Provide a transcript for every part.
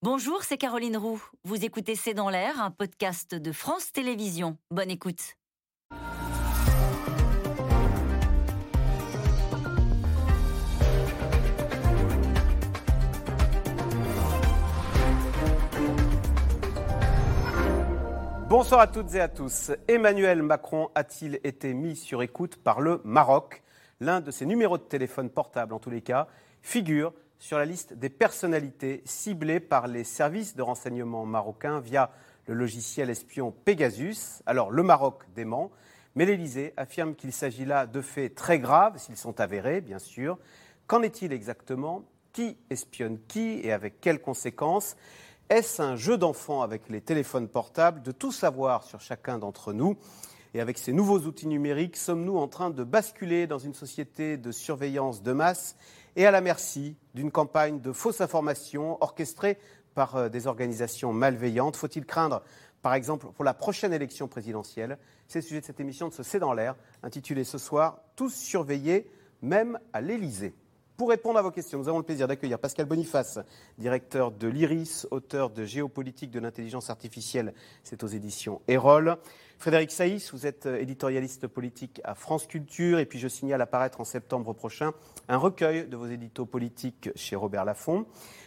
Bonjour, c'est Caroline Roux. Vous écoutez C'est dans l'air, un podcast de France Télévisions. Bonne écoute. Bonsoir à toutes et à tous. Emmanuel Macron a-t-il été mis sur écoute par le Maroc? L'un de ses numéros de téléphone portable, en tous les cas, figure sur la liste des personnalités ciblées par les services de renseignement marocains via le logiciel espion Pegasus. Alors le Maroc dément, mais l'Élysée affirme qu'il s'agit là de faits très graves, s'ils sont avérés, bien sûr. Qu'en est-il exactement? Qui espionne qui et avec quelles conséquences? Est-ce un jeu d'enfant avec les téléphones portables? De tout savoir sur chacun d'entre nous. Et avec ces nouveaux outils numériques, sommes-nous en train de basculer dans une société de surveillance de masse? Et à la merci d'une campagne de fausses informations orchestrée par euh, des organisations malveillantes. Faut-il craindre, par exemple, pour la prochaine élection présidentielle? C'est le sujet de cette émission de ce C'est dans l'air, intitulée ce soir Tous surveillés, même à l'Élysée. Pour répondre à vos questions, nous avons le plaisir d'accueillir Pascal Boniface, directeur de l'IRIS, auteur de Géopolitique de l'intelligence artificielle, c'est aux éditions Erol. Frédéric Saïs, vous êtes euh, éditorialiste politique à France Culture, et puis je signale apparaître en septembre prochain un recueil de vos éditos politiques chez Robert Laffont.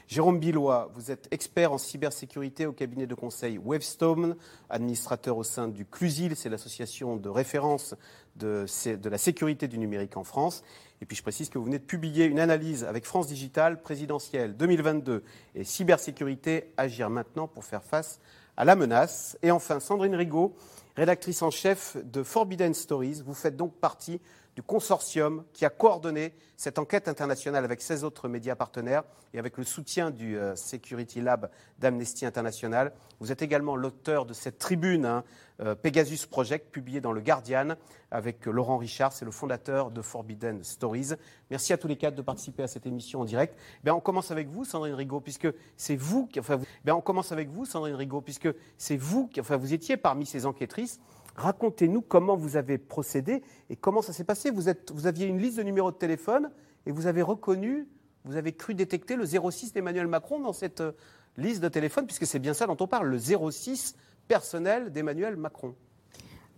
Jérôme Billois, vous êtes expert en cybersécurité au cabinet de conseil Webstone, administrateur au sein du CLUSIL, c'est l'association de référence de, de, la sécurité du numérique en France. Et puis je précise que vous venez de publier une analyse avec France Digital présidentielle 2022 et cybersécurité, agir maintenant pour faire face à la menace. Et enfin, Sandrine Rigaud, rédactrice en chef de Forbidden Stories. Vous faites donc partie du consortium qui a coordonné cette enquête internationale avec 16 autres médias partenaires et avec le soutien du euh, Security Lab d'Amnesty International. Vous êtes également l'auteur de cette tribune, hein, euh, Pegasus Project, publiée dans le Guardian avec euh, Laurent Richard, c'est le fondateur de Forbidden Stories. Merci à tous les quatre de participer à cette émission en direct. Eh on commence avec vous, Sandrine Rigaud, puisque c'est vous qui, enfin, eh on commence avec vous, Sandrine Rigaud, puisque c'est vous qui, enfin, vous étiez parmi ces enquêtrices. Racontez-nous comment vous avez procédé et comment ça s'est passé. Vous, aviez une liste de numéros de téléphone et vous avez reconnu, vous avez cru détecter le 06 d'Emmanuel Macron dans cette euh, liste de téléphone, puisque c'est bien ça dont on parle, le 06 personnel d'Emmanuel Macron.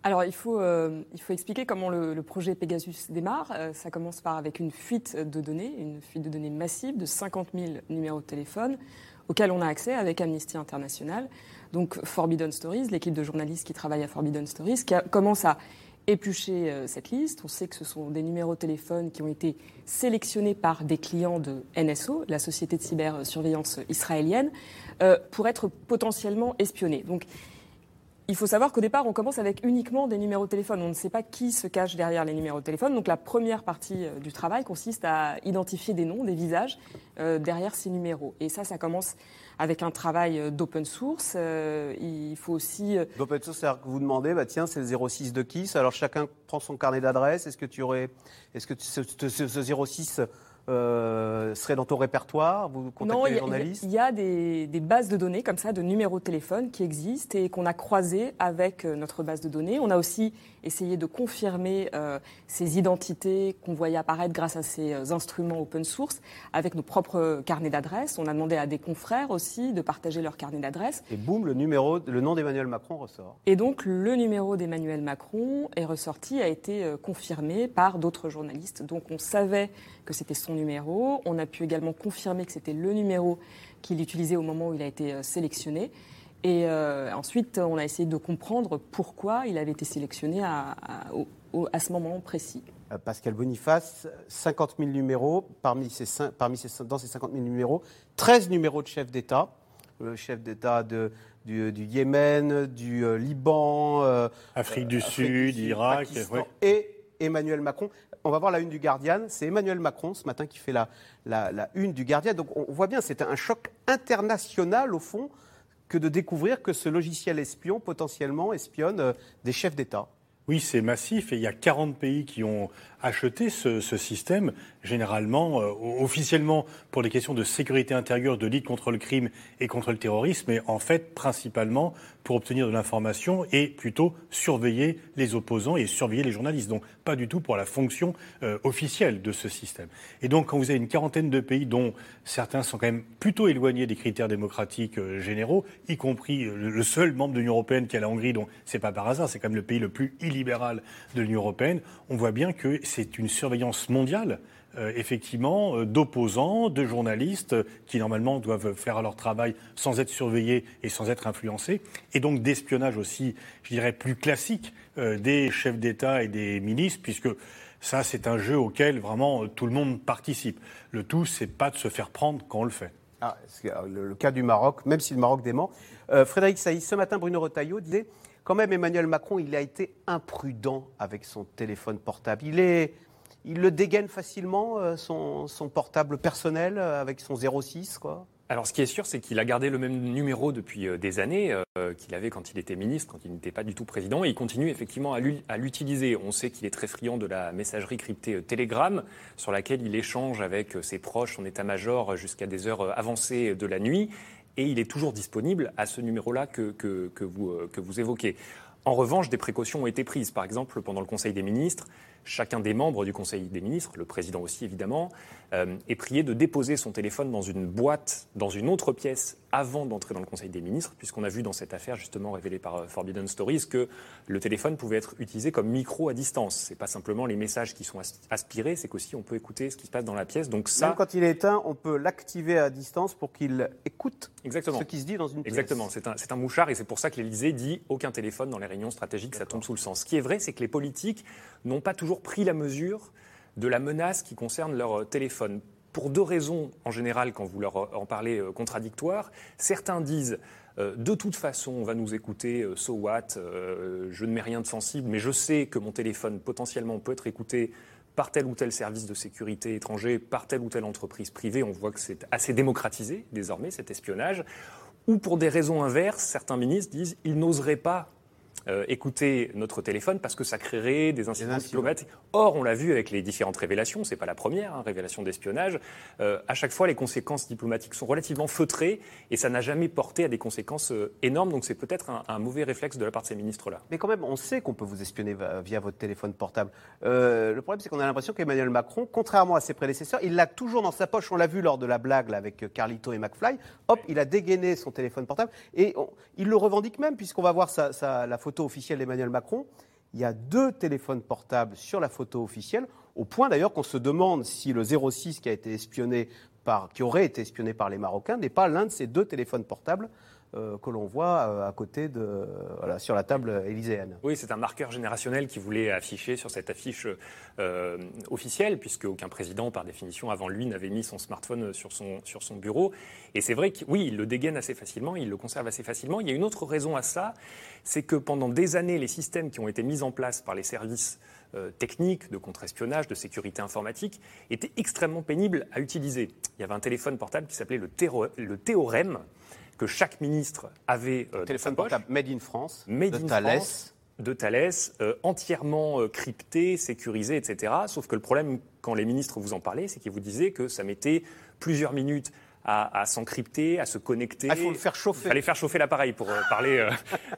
Alors, il faut, euh, expliquer comment le, projet Pegasus démarre. Euh, ça commence par une fuite de données, une fuite de données massive de 50 000 numéros de téléphone auxquels on a accès avec Amnesty International. Donc Forbidden Stories, l'équipe de journalistes qui travaille à Forbidden Stories, qui commence à éplucher euh, cette liste. On sait que ce sont des numéros de téléphone qui ont été sélectionnés par des clients de NSO, la société de cybersurveillance israélienne, euh, pour être potentiellement espionnés. Il faut savoir qu'au départ, on commence avec uniquement des numéros de téléphone. On ne sait pas qui se cache derrière les numéros de téléphone. Donc la première partie euh, du travail consiste à identifier des noms, des visages derrière ces numéros. Et ça, ça commence avec un travail euh, d'open source. Euh, il faut aussi. Euh, d'open source, c'est-à-dire que vous demandez, bah, tiens, c'est le 06 de qui? Alors chacun prend son carnet d'adresse. Est-ce que tu aurais. Est-ce que ce 06 euh, serait dans ton répertoire Vous contactez les journalistes Il y, a des, bases de données comme ça, de numéros de téléphone qui existent et qu'on a croisés avec euh, notre base de données. On a aussi essayé de confirmer euh, ces identités qu'on voyait apparaître grâce à ces instruments open source avec nos propres carnets d'adresses. On a demandé à des confrères aussi de partager leur carnet d'adresses. Et boum, le numéro, le nom d'Emmanuel Macron ressort. Et donc le numéro d'Emmanuel Macron est ressorti, a été confirmé par d'autres journalistes. Donc on savait que c'était son numéro. On a pu également confirmer que c'était le numéro qu'il utilisait au moment où il a été euh, sélectionné. Et euh, ensuite, on a essayé de comprendre pourquoi il avait été sélectionné à, à, ce moment précis. Euh, Pascal Boniface, 50 000 numéros, parmi ces, parmi ces, dans ces 50 000 numéros, 13 numéros de chef d'État, le chef d'État du, du, Yémen, du Liban, Afrique du Sud, Irak, et Emmanuel Macron on va voir la une du Guardian. C'est Emmanuel Macron ce matin qui fait la, la, une du Guardian. Donc on voit bien, c'est un choc international au fond que de découvrir que ce logiciel espion potentiellement espionne euh, des chefs d'État. Oui, c'est massif et il y a 40 pays qui ont acheté ce, système, généralement, euh, officiellement pour des questions de sécurité intérieure, de lutte contre le crime et contre le terrorisme, mais en fait principalement pour obtenir de l'information et plutôt surveiller les opposants et surveiller les journalistes. Donc pas du tout pour la fonction euh, officielle de ce système. Et donc quand vous avez une quarantaine de pays dont certains sont quand même plutôt éloignés des critères démocratiques euh, généraux, y compris le seul membre de l'Union européenne qui est la Hongrie, donc c'est pas par hasard, c'est quand même le pays le plus illibéral de l'Union européenne, on voit bien que c'est une surveillance mondiale euh, effectivement, euh, d'opposants, de journalistes qui normalement doivent faire leur travail sans être surveillés et sans être influencés, et donc d'espionnage aussi, je dirais, plus classique euh, des chefs d'État et des ministres, puisque ça, c'est un jeu auquel vraiment tout le monde participe. Le tout, c'est pas de se faire prendre quand on le fait. Ah, le, cas du Maroc, même si le Maroc dément. Frédéric Saïs, ce matin, Bruno Retailleau disait quand même Emmanuel Macron, il a été imprudent avec son téléphone portable. Il, le dégaine facilement, euh, son, portable personnel, euh, avec son 06, quoi alors, ce qui est sûr, c'est qu'il a gardé le même numéro depuis euh, des années qu'il avait quand il était ministre, quand il n'était pas du tout président, et il continue effectivement à l'utiliser. On sait qu'il est très friand de la messagerie cryptée Telegram, sur laquelle il échange avec ses proches, son état-major, jusqu'à des heures avancées de la nuit et il est toujours disponible à ce numéro-là que, que, vous, euh, que vous évoquez. En revanche, des précautions ont été prises. Par exemple, pendant le Conseil des ministres, chacun des membres du Conseil des ministres, le président aussi évidemment, euh, est prié de déposer son téléphone dans une boîte, dans une autre pièce, avant d'entrer dans le Conseil des ministres, puisqu'on a vu dans cette affaire, justement révélée par euh, Forbidden Stories, que le téléphone pouvait être utilisé comme micro à distance. Ce n'est pas simplement les messages qui sont aspirés, c'est qu'aussi on peut écouter ce qui se passe dans la pièce. Donc ça, Même quand il est éteint, on peut l'activer à distance pour qu'il écoute Exactement. ce qui se dit dans une pièce. Exactement, c'est un, un, mouchard et c'est pour ça que l'Élysée dit aucun téléphone dans les réunions stratégiques, ça tombe sous le sens. Ce qui est vrai, c'est que les politiques n'ont pas toujours pris la mesure de la menace qui concerne leur euh, téléphone. Pour deux raisons, en général, quand vous leur euh, en parlez euh, contradictoires. Certains disent de toute façon, on va nous écouter, so what, je ne mets rien de sensible, mais je sais que mon téléphone potentiellement peut être écouté par tel ou tel service de sécurité étranger, par telle ou telle entreprise privée. On voit que c'est assez démocratisé désormais, cet espionnage. Ou pour des raisons inverses, certains ministres disent ils n'oseraient pas euh, écouter notre téléphone parce que ça créerait des incidents diplomatiques. Or, on l'a vu avec les différentes révélations, c'est pas la première hein, révélation d'espionnage. Euh, à chaque fois, les conséquences diplomatiques sont relativement feutrées et ça n'a jamais porté à des conséquences euh, énormes. Donc, c'est peut-être un, mauvais réflexe de la part de ces ministres-là. Mais quand même, on sait qu'on peut vous espionner via votre téléphone portable. le problème, c'est qu'on a l'impression qu'Emmanuel Macron, contrairement à ses prédécesseurs, il l'a toujours dans sa poche. On l'a vu lors de la blague avec Carlito et McFly. Hop, il a dégainé son téléphone portable et il le revendique même puisqu'on va voir la photo officielle d'Emmanuel Macron, il y a deux téléphones portables sur la photo officielle, au point d'ailleurs qu'on se demande si le 06 qui a été espionné par, qui aurait été espionné par les Marocains n'est pas l'un de ces deux téléphones portables euh, que l'on voit euh, à côté de, voilà, sur la table élyséenne. Oui, c'est un marqueur générationnel qui voulait afficher sur cette affiche euh, officielle, puisque aucun président, par définition, avant lui, n'avait mis son smartphone sur son, sur son bureau. Et c'est vrai que oui, il le dégaine assez facilement, il le conserve assez facilement. Il y a une autre raison à ça, c'est que pendant des années, les systèmes qui ont été mis en place par les services techniques, de contre-espionnage, de sécurité informatique, étaient extrêmement pénibles à utiliser. Il y avait un téléphone portable qui s'appelait le, le Théorème, que chaque ministre avait euh, téléphone portable Made in France, Made de in Thales. France, de Thales, euh, entièrement euh, crypté, sécurisé, etc. Sauf que le problème, quand les ministres vous en parlaient, c'est qu'ils vous disaient que ça mettait plusieurs minutes à, s'encrypter, à se connecter. Ah, il faut le faire chauffer. Il fallait faire chauffer l'appareil pour euh, parler euh,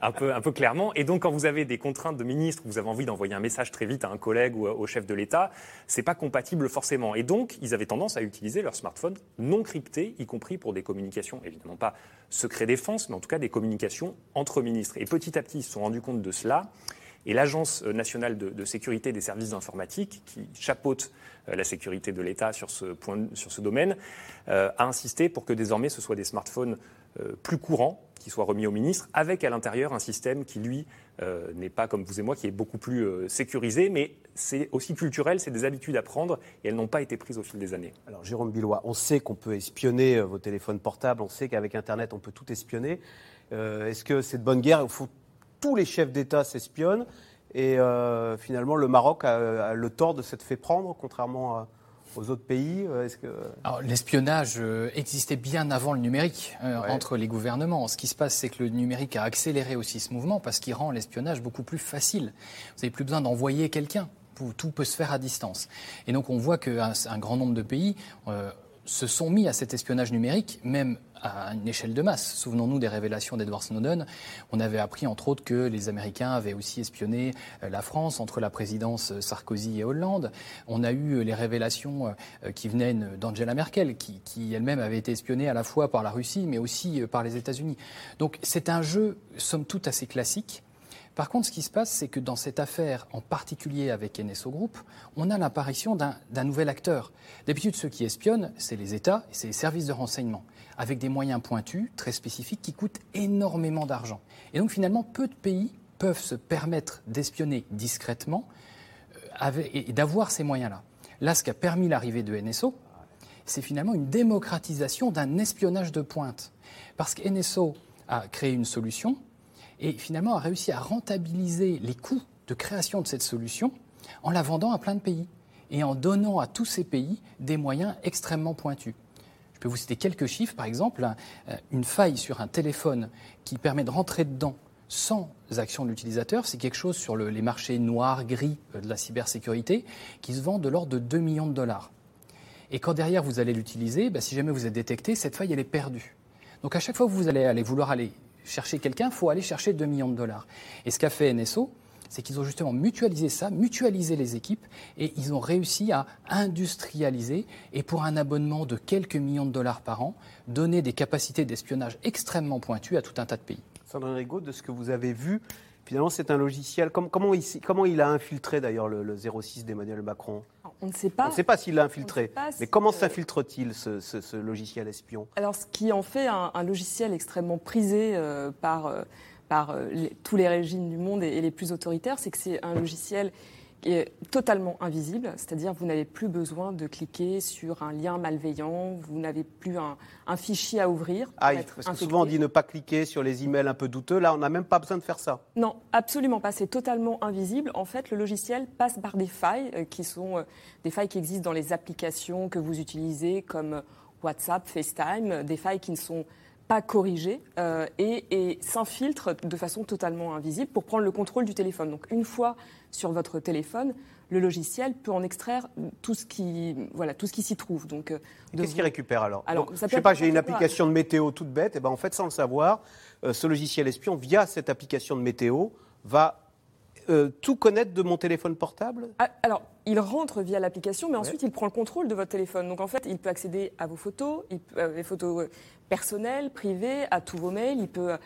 un, peu, un peu clairement. Et donc, quand vous avez des contraintes de ministre, vous avez envie d'envoyer un message très vite à un collègue ou au chef de l'État, c'est pas compatible forcément. Et donc, ils avaient tendance à utiliser leur smartphone non crypté, y compris pour des communications, évidemment pas secret défense, mais en tout cas des communications entre ministres. Et petit à petit, ils se sont rendus compte de cela. Et l'Agence nationale de, sécurité des services informatiques, qui chapeaute euh, la sécurité de l'État sur ce, domaine, euh, a insisté pour que désormais ce soit des smartphones euh, plus courants qui soient remis au ministre, avec à l'intérieur un système qui, lui, n'est pas comme vous et moi, qui est beaucoup plus sécurisé, mais c'est aussi culturel, c'est des habitudes à prendre, et elles n'ont pas été prises au fil des années. Alors, Jérôme Billois, on sait qu'on peut espionner vos téléphones portables, on sait qu'avec Internet, on peut tout espionner. Est-ce que c'est de bonne guerre Il faut tous les chefs d'État s'espionnent. Et euh, finalement, le Maroc a, le tort de s'être fait prendre, contrairement aux autres pays Est-ce que... l'espionnage existait bien avant le numérique entre les gouvernements. Ce qui se passe, c'est que le numérique a accéléré aussi ce mouvement parce qu'il rend l'espionnage beaucoup plus facile. Vous n'avez plus besoin d'envoyer quelqu'un tout peut se faire à distance. Et donc on voit qu'un un grand nombre de pays se sont mis à cet espionnage numérique, même à une échelle de masse. Souvenons-nous des révélations d'Edward Snowden. On avait appris, entre autres, que les Américains avaient aussi espionné euh, la France entre la présidence euh, Sarkozy et Hollande. On a eu euh, les révélations qui venaient d'Angela Merkel, qui, elle-même avait été espionnée à la fois par la Russie, mais aussi par les États-Unis. Donc c'est un jeu, somme toute, assez classique. Par contre, ce qui se passe, c'est que dans cette affaire, en particulier avec NSO Group, on a l'apparition d'un nouvel acteur. D'habitude, ceux qui espionnent, c'est les États et c'est les services de renseignement, avec des moyens pointus, très spécifiques, qui coûtent énormément d'argent. Et donc, finalement, peu de pays peuvent se permettre d'espionner discrètement euh, et d'avoir ces moyens-là. Là, ce qui a permis l'arrivée de NSO, c'est finalement une démocratisation d'un espionnage de pointe. Parce que NSO a créé une solution et finalement a réussi à rentabiliser les coûts de création de cette solution en la vendant à plein de pays et en donnant à tous ces pays des moyens extrêmement pointus. Vous citer quelques chiffres, par exemple, euh, une faille sur un téléphone qui permet de rentrer dedans sans action de l'utilisateur, c'est quelque chose sur les marchés noirs, gris euh, de la cybersécurité qui se vend de l'ordre de 2 millions de dollars. Et quand derrière vous allez l'utiliser, bah, si jamais vous êtes détecté, cette faille elle est perdue. Donc à chaque fois que vous allez vouloir aller chercher quelqu'un, il faut aller chercher 2 millions de dollars. Et ce qu'a fait NSO, c'est qu'ils ont justement mutualisé ça, mutualisé les équipes, et ils ont réussi à industrialiser, et pour un abonnement de quelques millions de dollars par an, donner des capacités d'espionnage extrêmement pointues à tout un tas de pays. Sandrine Rigaud, de ce que vous avez vu, finalement c'est un logiciel. Comment, il, comment il a infiltré d'ailleurs le 06 d'Emmanuel Macron? On ne sait pas. On ne sait pas s'il l'a infiltré. mais comment s'infiltre-t-il, ce, logiciel espion? Alors, ce qui en fait un, logiciel extrêmement prisé euh, par, euh, par euh, tous les régimes du monde et les plus autoritaires, c'est que c'est un logiciel est totalement invisible, c'est-à-dire vous n'avez plus besoin de cliquer sur un lien malveillant, vous n'avez plus un, fichier à ouvrir. Ah, parce que souvent on dit ne pas cliquer sur les emails un peu douteux, là on n'a même pas besoin de faire ça. Non, absolument pas, c'est totalement invisible. En fait, le logiciel passe par des failles euh, qui sont euh, des failles qui existent dans les applications que vous utilisez comme WhatsApp, FaceTime, des failles qui ne sont pas corrigées euh, et, et s'infiltrent de façon totalement invisible pour prendre le contrôle du téléphone. Donc une fois sur votre téléphone, le logiciel peut en extraire tout ce qui, voilà, tout ce qui s'y trouve. Donc, euh, qu'est-ce qu'il récupère alors, alors Je ne sais pas, j'ai une application de météo toute bête, et ben en fait, sans le savoir, euh, ce logiciel espion, via cette application de météo, va euh, tout connaître de mon téléphone portable? Ah, Alors, il rentre via l'application, mais ensuite il prend le contrôle de votre téléphone. Donc en fait, il peut accéder à vos photos, les photos personnelles, privées, à tous vos mails. Il peut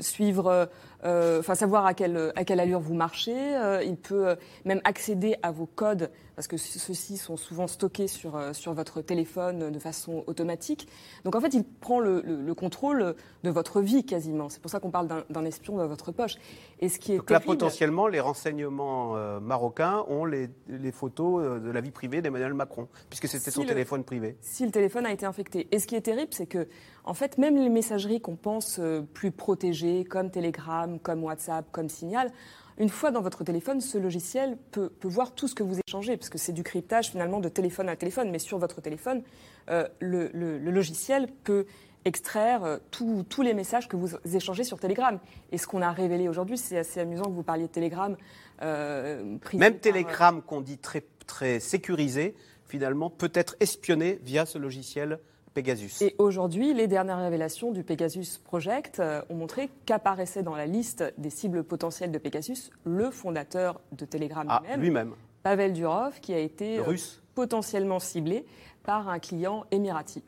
suivre euh, enfin savoir à quelle, à quelle allure vous marchez. Euh, il peut euh, même accéder à vos codes, parce que ceux-ci sont souvent stockés sur, sur votre téléphone de façon automatique. Donc en fait, il prend le, le, contrôle de votre vie quasiment. C'est pour ça qu'on parle d'un espion dans votre poche. Et ce qui est Donc là, potentiellement, les renseignements marocains ont les, les, photos de la vie privée d'Emmanuel Macron, puisque c'était son téléphone privé. Si le téléphone a été infecté. Et ce qui est terrible, c'est que en fait, même les messageries qu'on pense euh, plus protégées, comme Telegram, comme WhatsApp, comme Signal, une fois dans votre téléphone, ce logiciel peut, voir tout ce que vous échangez, parce que c'est du cryptage finalement de téléphone à téléphone, mais sur votre téléphone, euh, le, logiciel peut extraire euh, tous les messages que vous échangez sur Telegram. Et ce qu'on a révélé aujourd'hui, c'est assez amusant que vous parliez de Telegram. Même Telegram, qu'on dit très, très sécurisé, finalement, peut être espionné via ce logiciel Pegasus. Et aujourd'hui, les dernières révélations du Pegasus Project euh, ont montré qu'apparaissait dans la liste des cibles potentielles de Pegasus le fondateur de Telegram ah, lui-même, Pavel Durov, qui a été euh, potentiellement ciblé par un client émirati.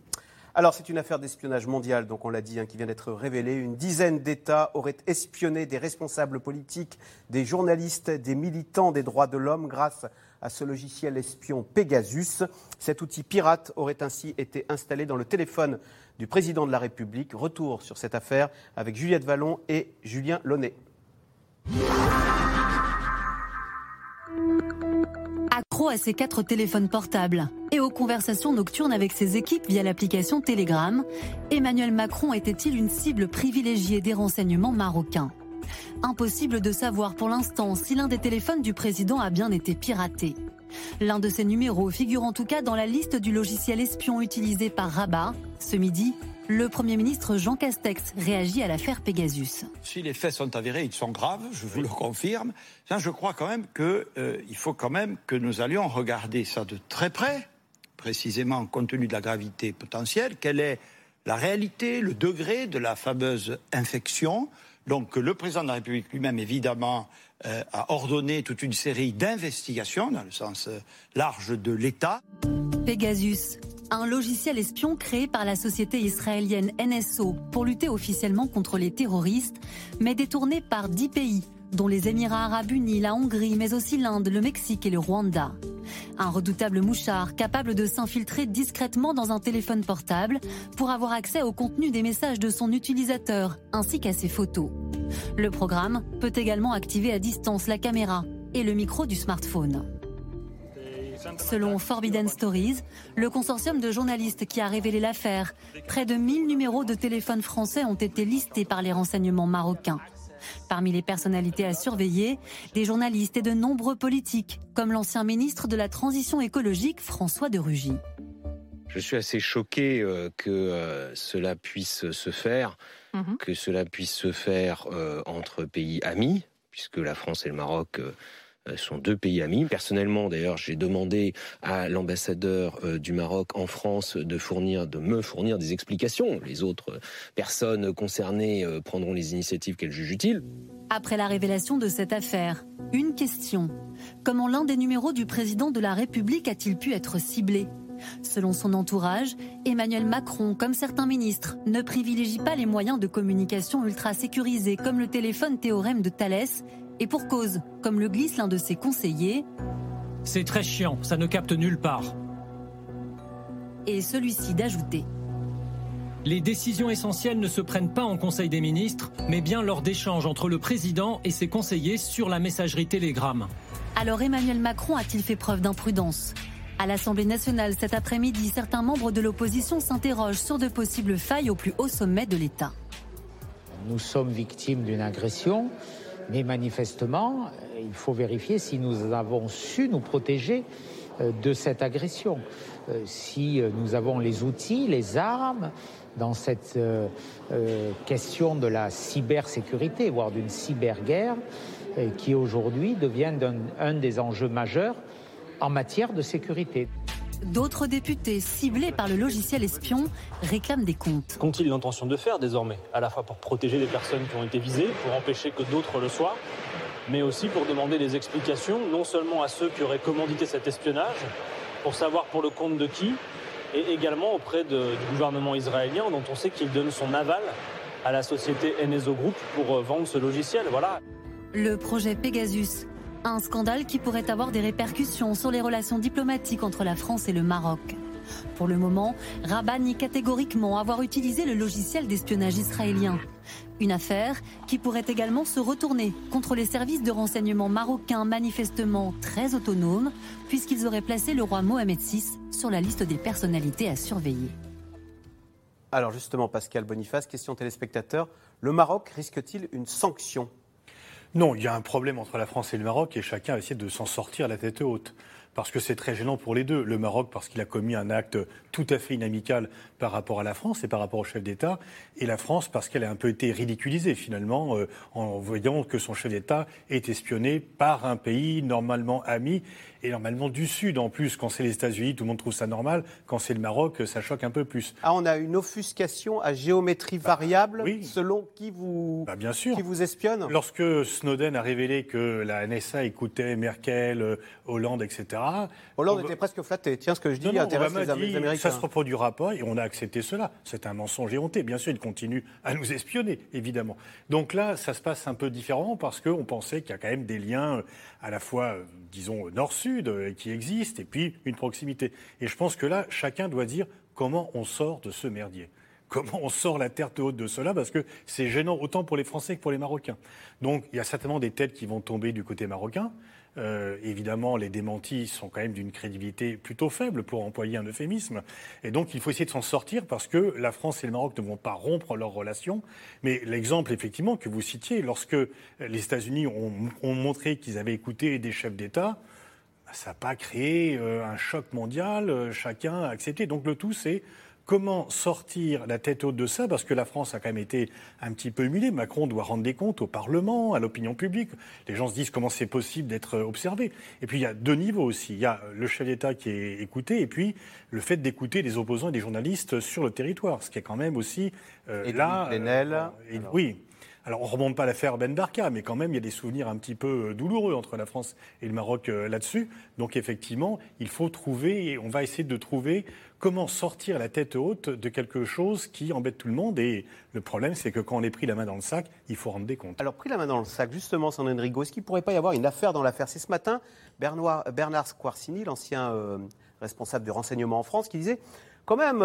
Alors, c'est une affaire d'espionnage mondial, donc on l'a dit, hein, qui vient d'être révélée. Une dizaine d'États auraient espionné des responsables politiques, des journalistes, des militants des droits de l'homme grâce à ce logiciel espion Pegasus. Cet outil pirate aurait ainsi été installé dans le téléphone du président de la République. Retour sur cette affaire avec Juliette Vallon et Julien Launay. Accro à ses quatre téléphones portables et aux conversations nocturnes avec ses équipes via l'application Telegram, Emmanuel Macron était-il une cible privilégiée des renseignements marocains? Impossible de savoir pour l'instant si l'un des téléphones du président a bien été piraté. L'un de ces numéros figure en tout cas dans la liste du logiciel espion utilisé par Rabat. Ce midi, le Premier ministre Jean Castex réagit à l'affaire Pegasus. Si les faits sont avérés, ils sont graves, je vous le confirme. je crois quand même qu'il euh, faut quand même que nous allions regarder ça de très près, précisément compte tenu de la gravité potentielle, quelle est la réalité, le degré de la fameuse infection. Donc le président de la République lui-même, évidemment, euh, a ordonné toute une série d'investigations dans le sens euh, large de l'État. Pegasus, un logiciel espion créé par la société israélienne NSO pour lutter officiellement contre les terroristes, mais détourné par dix pays, dont les Émirats arabes unis, la Hongrie, mais aussi l'Inde, le Mexique et le Rwanda. Un redoutable mouchard capable de s'infiltrer discrètement dans un téléphone portable pour avoir accès au contenu des messages de son utilisateur ainsi qu'à ses photos. Le programme peut également activer à distance la caméra et le micro du smartphone. Selon Forbidden Stories, le consortium de journalistes qui a révélé l'affaire, près de 1000 numéros de téléphone français ont été listés par les renseignements marocains. Parmi les personnalités à surveiller, des journalistes et de nombreux politiques, comme l'ancien ministre de la Transition écologique François de Rugy. Je suis assez choqué euh, que euh, cela puisse se faire, mhm. que cela puisse se faire euh, entre pays amis, puisque la France et le Maroc sont deux pays amis. Personnellement, d'ailleurs, j'ai demandé à l'ambassadeur du Maroc en France de me fournir des explications. Les autres personnes concernées prendront les initiatives qu'elles jugent utiles. Après la révélation de cette affaire, une question. Comment l'un des numéros du président de la République a-t-il pu être ciblé? Selon son entourage, Emmanuel Macron, comme certains ministres, ne privilégie pas les moyens de communication ultra sécurisés comme le téléphone théorème de Thalès, et pour cause, comme le glisse l'un de ses conseillers. C'est très chiant, ça ne capte nulle part. Et celui-ci d'ajouter. Les décisions essentielles ne se prennent pas en Conseil des ministres, mais bien lors d'échanges entre le président et ses conseillers sur la messagerie Telegram. Alors Emmanuel Macron a-t-il fait preuve d'imprudence? À l'Assemblée nationale cet après-midi, certains membres de l'opposition s'interrogent sur de possibles failles au plus haut sommet de l'État. Nous sommes victimes d'une agression, mais manifestement, il faut vérifier si nous avons su nous protéger euh, de cette agression. Euh, si euh, nous avons les outils, les armes dans cette question de la cybersécurité, voire d'une cyberguerre, qui aujourd'hui devient un des enjeux majeurs en matière de sécurité. D'autres députés ciblés par le logiciel espion réclament des comptes. Qu'ont-ils l'intention de faire désormais À la fois pour protéger les personnes qui ont été visées, pour empêcher que d'autres le soient, mais aussi pour demander des explications, non seulement à ceux qui auraient commandité cet espionnage, pour savoir pour le compte de qui, et également auprès du gouvernement israélien, dont on sait qu'il donne son aval à la société NSO Group pour euh, vendre ce logiciel. Voilà. Le projet Pegasus un scandale qui pourrait avoir des répercussions sur les relations diplomatiques entre la France et le Maroc. Pour le moment, Rabat nie catégoriquement avoir utilisé le logiciel d'espionnage israélien. Une affaire qui pourrait également se retourner contre les services de renseignement marocains manifestement très autonomes, puisqu'ils auraient placé le roi Mohamed VI sur la liste des personnalités à surveiller. Alors justement, Pascal Boniface, question téléspectateur, le Maroc risque-t-il une sanction? Non, il y a un problème entre la France et le Maroc et chacun a essayé de s'en sortir la tête haute. Parce que c'est très gênant pour les deux. Le Maroc, parce qu'il a commis un acte tout à fait inamical par rapport à la France et par rapport au chef d'État. Et la France, parce qu'elle a un peu été ridiculisée, finalement, euh, en voyant que son chef d'État est espionné par un pays normalement ami et normalement du Sud en plus. Quand c'est les États-Unis, tout le monde trouve ça normal. Quand c'est le Maroc, ça choque un peu plus. Ah, on a une offuscation à géométrie variable selon qui vous, bah, bien sûr. qui vous espionne Lorsque Snowden a révélé que la NSA écoutait Merkel, euh, Hollande, etc. Hollande était presque flatté. Tiens, ce que je dis non, intéresse les, Américains. Ça se reproduira pas et on a accepté cela. C'est un mensonge éhonté. Bien sûr, il continue à nous espionner, évidemment. Donc là, ça se passe un peu différemment parce qu'on pensait qu'il y a quand même des liens à la fois, euh, disons, nord-sud euh, qui existent, et puis une proximité. Et je pense que là, chacun doit dire comment on sort de ce merdier. Comment on sort la terre haute de cela Parce que c'est gênant autant pour les Français que pour les Marocains. Donc il y a certainement des têtes qui vont tomber du côté marocain. Euh, évidemment, les démentis sont quand même d'une crédibilité plutôt faible, pour employer un euphémisme. Et donc, il faut essayer de s'en sortir parce que la France et le Maroc ne vont pas rompre leurs relations. Mais l'exemple, effectivement, que vous citiez, lorsque les États-Unis ont, ont montré qu'ils avaient écouté des chefs d'État, ça n'a pas créé euh, un choc mondial. Euh, chacun a accepté. Donc, le tout, c'est Comment sortir la tête haute de ça Parce que la France a quand même été un petit peu humiliée. Macron doit rendre des comptes au Parlement, à l'opinion publique. Les gens se disent comment c'est possible d'être observé. Et puis il y a deux niveaux aussi. Il y a le chef d'État qui est écouté et puis le fait d'écouter des opposants et des journalistes sur le territoire, ce qui est quand même aussi euh, et là. Euh, oui, alors, on ne remonte pas l'affaire Ben Barka, mais quand même, il y a des souvenirs un petit peu euh, douloureux entre la France et le Maroc euh, là-dessus. Donc, effectivement, il faut trouver, et on va essayer de trouver comment sortir la tête haute de quelque chose qui embête tout le monde. Et le problème, c'est que quand on est pris la main dans le sac, il faut rendre des comptes. Alors, pris la main dans le sac, justement, Sandrine Rigaud, est-ce qu'il ne pourrait pas y avoir une affaire dans l'affaire? C'est ce matin Bernard, Bernard l'ancien euh, responsable du renseignement en France, qui disait quand même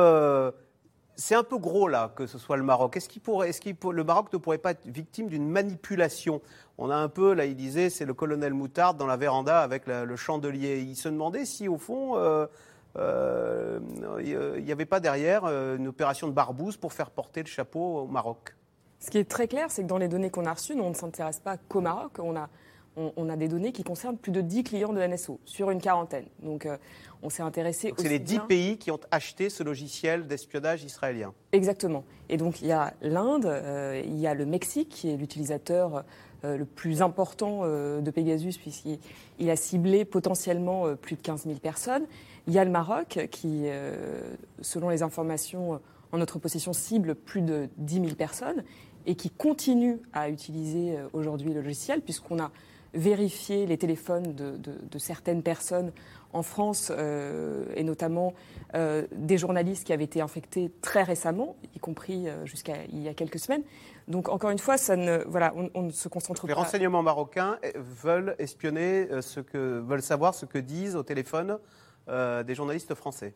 c'est un peu gros là que ce soit le Maroc. Est-ce qu'il est-ce le Maroc ne pourrait pas être victime d'une manipulation? On a un peu, là, il disait, c'est le colonel Moutarde dans la véranda avec le chandelier. Il se demandait si, au fond, euh, euh, il n'y avait pas derrière euh, une opération de barbouze pour faire porter le chapeau au Maroc. Ce qui est très clair, c'est que dans les données qu'on a reçues, nous, on ne s'intéresse pas qu'au Maroc. On a des données qui concernent plus de 10 clients de NSO sur une quarantaine. Donc on s'est intéressé C'est les 10 pays qui ont acheté ce logiciel d'espionnage israélien. Exactement. Et donc il y a l'Inde, euh, il y a le Mexique qui est l'utilisateur euh, le plus important de Pegasus puisqu'il a ciblé potentiellement plus de 15 000 personnes. Il y a le Maroc qui, selon les informations en notre possession, cible plus de 10 000 personnes et qui continue à utiliser aujourd'hui le logiciel puisqu'on a vérifier les téléphones de, certaines personnes en France, euh, et notamment euh, des journalistes qui avaient été infectés très récemment, y compris euh, jusqu'à il y a quelques semaines. Donc encore une fois, ça ne, voilà, on, ne se concentre pas. Les renseignements marocains veulent espionner ce que veulent savoir ce que disent au téléphone des journalistes français.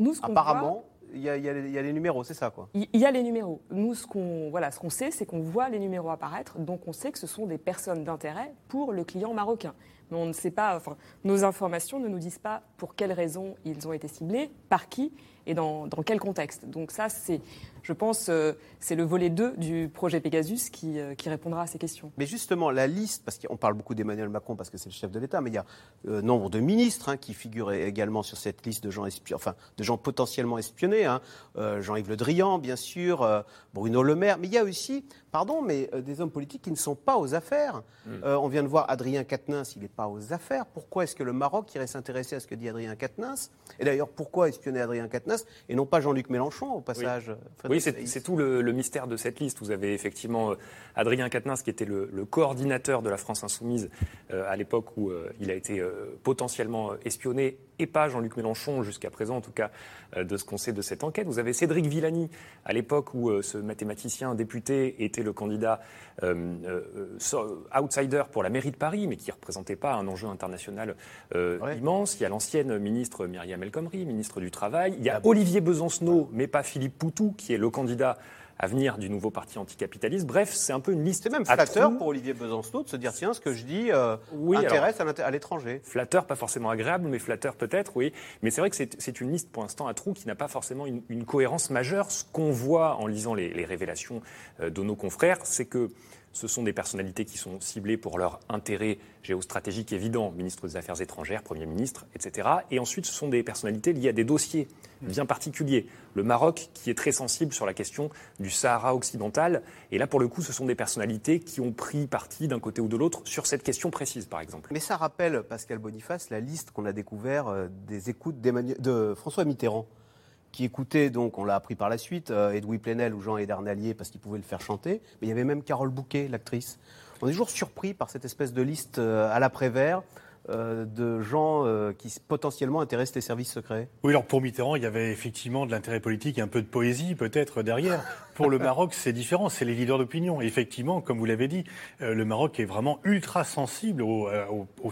Nous, Apparemment, il y, a, les numéros, c'est ça quoi Il y a les numéros. Nous, ce qu'on voilà, ce qu'on sait, c'est qu'on voit les numéros apparaître, donc on sait que ce sont des personnes d'intérêt pour le client marocain. Mais on ne sait pas, enfin, nos informations ne nous disent pas pour quelles raisons ils ont été ciblés, par qui et dans, quel contexte. Donc ça, c'est, je pense, euh, c'est le volet 2 du projet Pegasus qui, euh, qui, répondra à ces questions. Mais justement, la liste, parce qu'on parle beaucoup d'Emmanuel Macron parce que c'est le chef de l'État, mais il y a euh, nombre de ministres hein, qui figurent également sur cette liste de gens, enfin, de gens potentiellement espionnés. Hein. Jean-Yves Le Drian, bien sûr, Bruno Le Maire, mais il y a aussi, pardon, mais des hommes politiques qui ne sont pas aux affaires. Hmm. on vient de voir Adrien Quatennens, il n'est pas aux affaires. Pourquoi est-ce que le Maroc irait s'intéresser à ce que dit Adrien Quatennens? Et d'ailleurs, pourquoi espionner Adrien Quatennens? Et non pas Jean-Luc Mélenchon, au passage. Oui, c'est tout le, mystère de cette liste. Vous avez effectivement euh, Adrien Quatennens, qui était le, coordinateur de la France Insoumise euh, à l'époque où euh, il a été potentiellement espionné, et pas Jean-Luc Mélenchon, jusqu'à présent en tout cas, de ce qu'on sait de cette enquête. Vous avez Cédric Villani, à l'époque où ce mathématicien député était le candidat outsider pour la mairie de Paris, mais qui ne représentait pas un enjeu international immense. Il y a l'ancienne ministre Myriam El Khomri, ministre du Travail. Il y a Olivier Besancenot, mais pas Philippe Poutou, qui est le candidat à venir du nouveau parti anticapitaliste. Bref, c'est un peu une liste. C'est même flatteur pour Olivier Besancenot de se dire tiens, ce que je dis euh, intéresse à l'étranger. Flatteur, pas forcément agréable, mais flatteur peut-être, oui. Mais c'est vrai que c'est une liste pour l'instant à trous qui n'a pas forcément une, cohérence majeure. Ce qu'on voit en lisant les, les révélations euh, de nos confrères, c'est que ce sont des personnalités qui sont ciblées pour leur intérêt géostratégique évident, ministre des Affaires étrangères, Premier ministre, etc. Et ensuite, ce sont des personnalités liées à des dossiers bien particuliers. Le Maroc, qui est très sensible sur la question du Sahara occidental. Et là, pour le coup, ce sont des personnalités qui ont pris parti d'un côté ou de l'autre sur cette question précise, par exemple. Mais ça rappelle, Pascal Boniface, la liste qu'on a découvert euh, des écoutes de François Mitterrand qui écoutait, donc on l'a appris par la suite, euh, Edoui Plenel ou Jean Edernalier parce qu'ils pouvaient le faire chanter, mais il y avait même Carole Bouquet, l'actrice. On est toujours surpris par cette espèce de liste euh, à l'après-vert. Euh, de gens qui potentiellement intéressent les services secrets Oui, alors pour Mitterrand, il y avait effectivement de l'intérêt politique et un peu de poésie peut-être derrière. Pour le Maroc, c'est différent, c'est les leaders d'opinion. Effectivement, comme vous l'avez dit, le Maroc est vraiment ultra sensible au,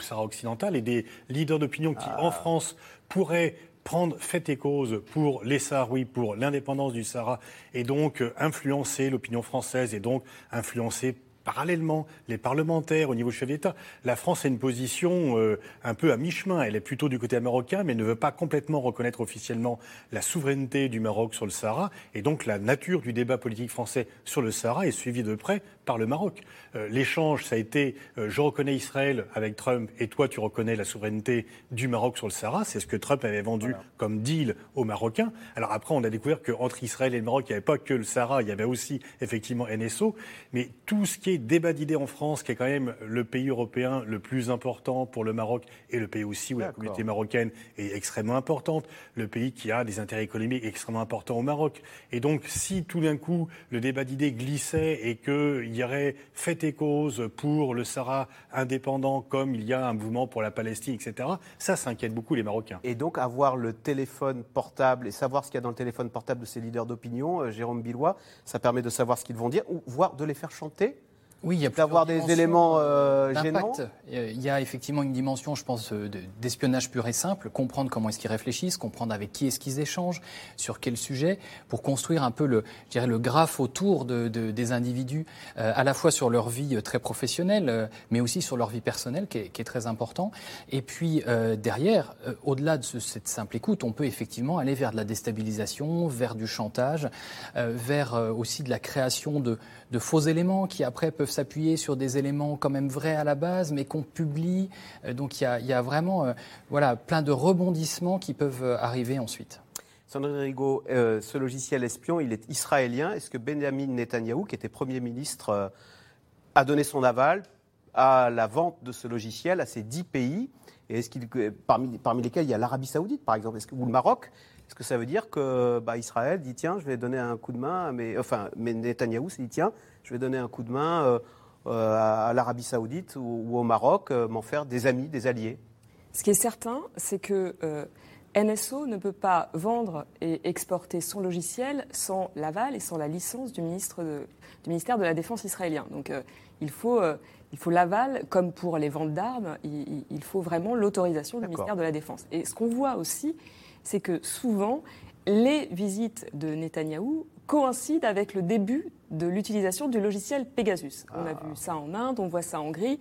Sahara occidental et des leaders d'opinion qui, en ah. France, pourraient prendre fait et cause pour les Saharouis, pour l'indépendance du Sahara, et donc euh, influencer l'opinion française, et donc influencer parallèlement, les parlementaires au niveau du chef d'État. La France a une position euh, un peu à mi-chemin. Elle est plutôt du côté marocain, mais ne veut pas complètement reconnaître officiellement la souveraineté du Maroc sur le Sahara. Et donc la nature du débat politique français sur le Sahara est suivie de près par le Maroc. Euh, l'échange, ça a été euh, je reconnais Israël avec Trump et toi tu reconnais la souveraineté du Maroc sur le Sahara. C'est ce que Trump avait vendu comme deal aux Marocains. Alors après, on a découvert qu'entre Israël et le Maroc, il n'y avait pas que le Sahara, il y avait aussi effectivement NSO. Mais tout ce qui est débat d'idées en France, qui est quand même le pays européen le plus important pour le Maroc et le pays aussi où la communauté marocaine est extrêmement importante, le pays qui a des intérêts économiques extrêmement importants au Maroc. Et donc, si tout d'un coup le débat d'idées glissait et qu'il y aurait fait et cause pour le Sahara indépendant, comme il y a un mouvement pour la Palestine, etc., ça, s'inquiète beaucoup les Marocains. Et donc, avoir le téléphone portable et savoir ce qu'il y a dans le téléphone portable de ces leaders d'opinion, euh, Jérôme Billois, ça permet de savoir ce qu'ils vont dire, ou voire de les faire chanter? Oui, il y a d'avoir des éléments euh, gênants. Il y a effectivement une dimension, je pense, d'espionnage pur et simple, comprendre comment est-ce qu'ils réfléchissent, comprendre avec qui est-ce qu'ils échangent, sur quel sujet, pour construire un peu le, je dirais, le graphe autour de, des individus, euh, à la fois sur leur vie très professionnelle, euh, mais aussi sur leur vie personnelle, qui est, qui est très important. Et puis derrière, au-delà de cette simple écoute, on peut effectivement aller vers de la déstabilisation, vers du chantage, vers aussi de la création de, de faux éléments qui après peuvent s'appuyer sur des éléments quand même vrais à la base, mais qu'on publie. Euh, donc il y a, vraiment euh, voilà, plein de rebondissements qui peuvent euh, arriver ensuite. Sandrine Rigaud, ce logiciel espion, il est israélien. Est-ce que Benjamin Netanyahou, qui était Premier ministre, a donné son aval à la vente de ce logiciel à ces dix pays? Et est-ce qu'il, parmi, lesquels il y a l'Arabie Saoudite, par exemple, ou le Maroc? Est-ce que ça veut dire que bah, Israël dit tiens, je vais donner un coup de main, mais enfin, mais Netanyahou s'est dit tiens, je vais donner un coup de main euh, euh, à l'Arabie Saoudite ou, au Maroc, euh, m'en faire des amis, des alliés. Ce qui est certain, c'est que NSO ne peut pas vendre et exporter son logiciel sans l'aval et sans la licence du, ministre du ministère de la Défense israélien. Donc il faut, il faut l'aval, comme pour les ventes d'armes, il, il, faut vraiment l'autorisation du ministère de la Défense. Et ce qu'on voit aussi, c'est que souvent, les visites de Netanyahou coïncident avec le début de l'utilisation du logiciel Pegasus. On a ah. vu ça en Inde, on voit ça en Hongrie.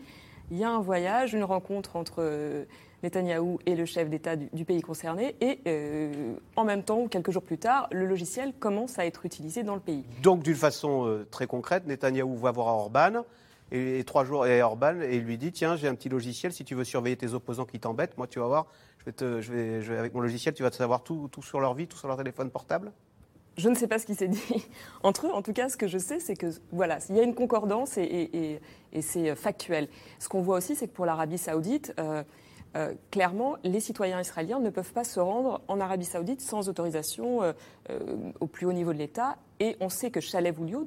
Il y a un voyage, une rencontre entre euh, Netanyahou et le chef d'État du, pays concerné, et euh, en même temps, quelques jours plus tard, le logiciel commence à être utilisé dans le pays. Donc, d'une façon euh, très concrète, Netanyahou va voir Orban, et, trois jours, et Orban, et il lui dit Tiens, j'ai un petit logiciel, si tu veux surveiller tes opposants qui t'embêtent, moi, tu vas voir, je vais te, je vais, avec mon logiciel, tu vas te savoir tout, tout sur leur vie, tout sur leur téléphone portable je ne sais pas ce qui s'est dit entre eux. En tout cas, ce que je sais, c'est que voilà, il y a une concordance et, c'est factuel. Ce qu'on voit aussi, c'est que pour l'Arabie saoudite, euh, euh, clairement, les citoyens israéliens ne peuvent pas se rendre en Arabie saoudite sans autorisation euh, au plus haut niveau de l'État. Et on sait que Shalev Oulio,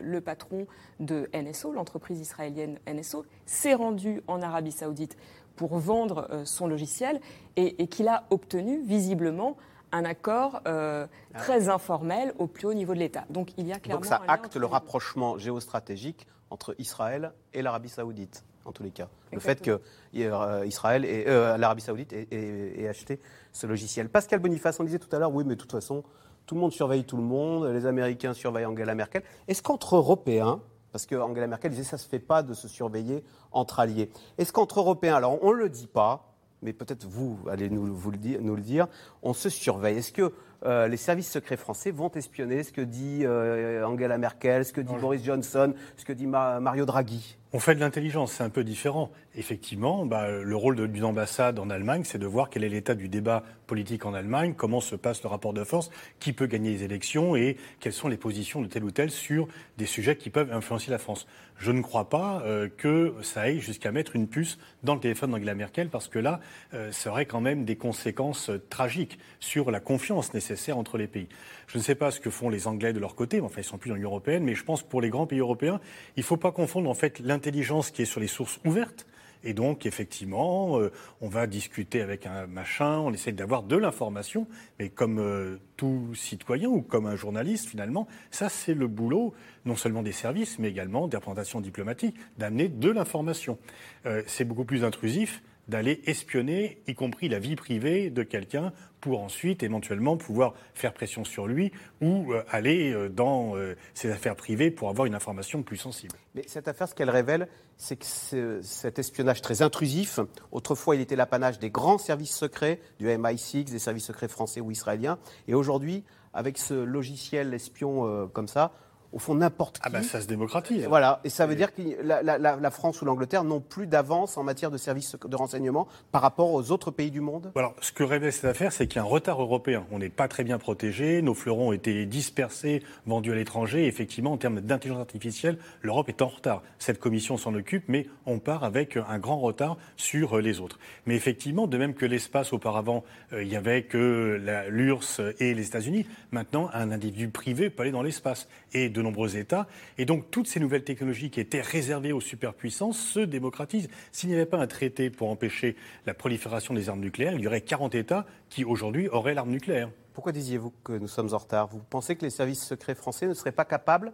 le patron de NSO, l'entreprise israélienne NSO, s'est rendu en Arabie saoudite pour vendre son logiciel et qu'il a obtenu visiblement un accord euh, ah très informel au plus haut niveau de l'État. Donc il y a clairement. Donc ça acte le rapprochement géostratégique entre Israël et l'Arabie Saoudite, en tous les cas. Le fait que euh, Israël et euh, l'Arabie Saoudite ait, acheté ce logiciel. Pascal Boniface, on disait tout à l'heure, oui, mais de toute façon, tout le monde surveille tout le monde, les Américains surveillent Angela Merkel. Est-ce qu'entre Européens, parce que Angela Merkel disait ça se fait pas de se surveiller entre alliés. Est-ce qu'entre Européens, alors on ne le dit pas, mais peut-être vous allez nous, le dire, nous le dire, on se surveille. Est-ce que euh, les services secrets français vont espionner? Ce que dit euh, Angela Merkel, ce que dit Boris Johnson, ce que dit Mario Draghi? On fait de l'intelligence, c'est un peu différent. Effectivement, bah, le rôle d'une ambassade en Allemagne, c'est de voir quel est l'état du débat politique en Allemagne, comment se passe le rapport de force, qui peut gagner les élections et quelles sont les positions de tel ou tel sur des sujets qui peuvent influencer la France. Je ne crois pas euh, que ça aille jusqu'à mettre une puce dans le téléphone d'Angela Merkel, parce que là, euh, ça aurait quand même des conséquences euh, tragiques sur la confiance nécessaire entre les pays. Je ne sais pas ce que font les Anglais de leur côté, mais enfin, ils sont plus dans l'Union européenne, mais je pense que pour les grands pays européens, il ne faut pas confondre en fait l'intelligence qui est sur les sources ouvertes. Et donc, effectivement, euh, on va discuter avec un machin, on essaie d'avoir de l'information, mais comme euh, tout citoyen ou comme un journaliste, finalement, ça, c'est le boulot non seulement des services, mais également des représentations diplomatiques, d'amener de l'information. Euh, c'est beaucoup plus intrusif d'aller espionner, y compris la vie privée de quelqu'un, pour ensuite éventuellement pouvoir faire pression sur lui ou euh, aller euh, dans ses affaires privées pour avoir une information plus sensible. Mais cette affaire, ce qu'elle révèle, c'est que cet espionnage très intrusif, autrefois il était l'apanage des grands services secrets, du MI6, des services secrets français ou israéliens, et aujourd'hui, avec ce logiciel espion comme ça, au fond, n'importe qui. Ah ben ça se démocratise. Voilà, et ça veut dire que la, France ou l'Angleterre n'ont plus d'avance en matière de services de renseignement par rapport aux autres pays du monde Alors, ce que révèle cette affaire, c'est qu'il y a un retard européen. On n'est pas très bien protégés, nos fleurons ont été dispersés, vendus à l'étranger. Effectivement, en termes d'intelligence artificielle, l'Europe est en retard. Cette commission s'en occupe, mais on part avec un grand retard sur les autres. Mais effectivement, de même que l'espace auparavant, euh, il n'y avait que l'URSS et les États-Unis, maintenant, un individu privé peut aller dans l'espace. Et de nombreux États. Et donc, toutes ces nouvelles technologies qui étaient réservées aux superpuissances se démocratisent. S'il n'y avait pas un traité pour empêcher la prolifération des armes nucléaires, il y aurait 40 États qui, aujourd'hui, auraient l'arme nucléaire. Pourquoi disiez-vous que nous sommes en retard? Vous pensez que les services secrets français ne seraient pas capables.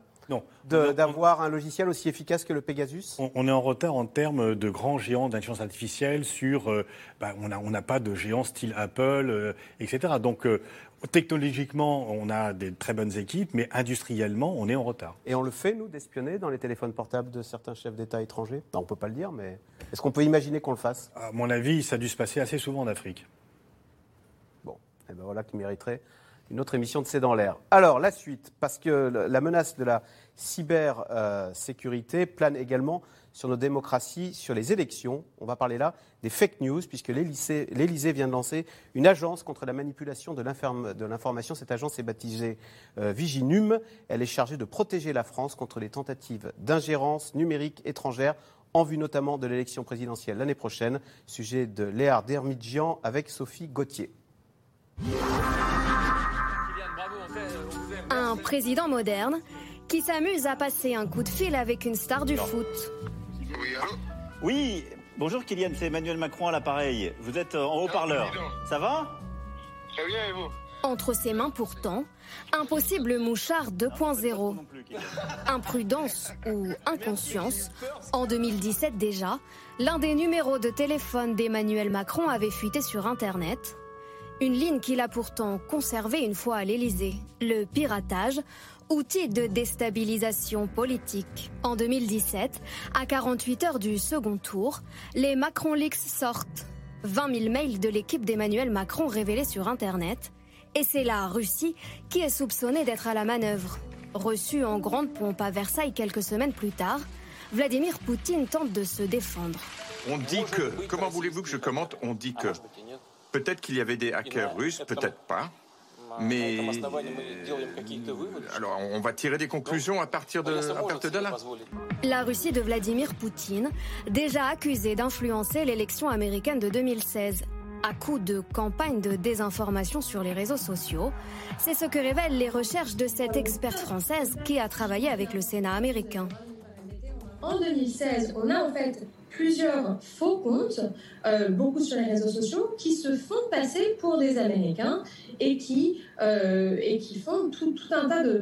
D'avoir un logiciel aussi efficace que le Pegasus? On, est en retard en termes de grands géants d'intelligence artificielle sur. Euh, bah, on n'a pas de géants style Apple, euh, etc. Donc, euh, technologiquement, on a des très bonnes équipes, mais industriellement, on est en retard. Et on le fait, nous, d'espionner dans les téléphones portables de certains chefs d'État étrangers? On ne peut pas le dire, mais est-ce qu'on peut imaginer qu'on le fasse? À mon avis, ça a dû se passer assez souvent en Afrique. Bon, et eh ben voilà qui mériterait une autre émission de C'est dans l'air. Alors, la suite, parce que la menace de la cybersécurité plane également sur nos démocraties, sur les élections. On va parler là des fake news, puisque l'Élysée vient de lancer une agence contre la manipulation de l'information. Cette agence est baptisée euh, Viginum. Elle est chargée de protéger la France contre les tentatives d'ingérence numérique étrangère en vue notamment de l'élection présidentielle l'année prochaine. Sujet de Léard Dermidjian avec Sophie Gauthier. Un président moderne qui s'amuse à passer un coup de fil avec une star du foot. Oui, bonjour Kylian, c'est Emmanuel Macron à l'appareil. Vous êtes en haut-parleur. Ça va Très bien, et vous entre ses mains pourtant, un possible mouchard 2.0. Imprudence ou inconscience, en 2017 déjà, l'un des numéros de téléphone d'Emmanuel Macron avait fuité sur Internet. Une ligne qu'il a pourtant conservée une fois à l'Élysée. Le piratage, outil de déstabilisation politique. En 2017, à 48 heures du second tour, les Macron Leaks sortent. 20 000 mails de l'équipe d'Emmanuel Macron révélés sur Internet. Et c'est la Russie qui est soupçonnée d'être à la manœuvre. Reçu en grande pompe à Versailles quelques semaines plus tard, Vladimir Poutine tente de se défendre. On dit que, comment voulez-vous que je commente? On dit que peut-être qu'il y avait des hackers russes, peut-être pas. Mais alors, on va tirer des conclusions à partir de, de là? La Russie de Vladimir Poutine, déjà accusée d'influencer l'élection américaine de 2016 à coup de campagne de désinformation sur les réseaux sociaux. C'est ce que révèlent les recherches de cette experte française qui a travaillé avec le Sénat américain. En 2016, on a en fait plusieurs faux comptes, euh, beaucoup sur les réseaux sociaux, qui se font passer pour des Américains et qui, euh, et qui font tout, un tas de,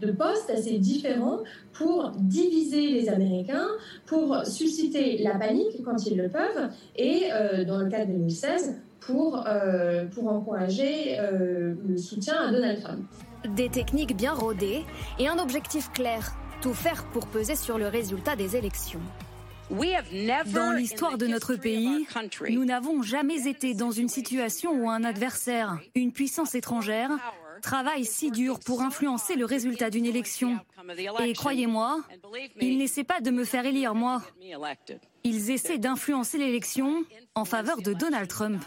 de, postes assez différents pour diviser les Américains, pour susciter la panique quand ils le peuvent, et euh, dans le cas de 2016, pour, pour encourager le soutien à Donald Trump. Des techniques bien rodées et un objectif clair, tout faire pour peser sur le résultat des élections. Dans l'histoire de notre pays, nous n'avons jamais été dans une situation où un adversaire, une puissance étrangère, travaille si dur pour influencer le résultat d'une élection. Et croyez-moi, ils n'essaient pas de me faire élire, moi. Ils essaient d'influencer l'élection en faveur de Donald Trump.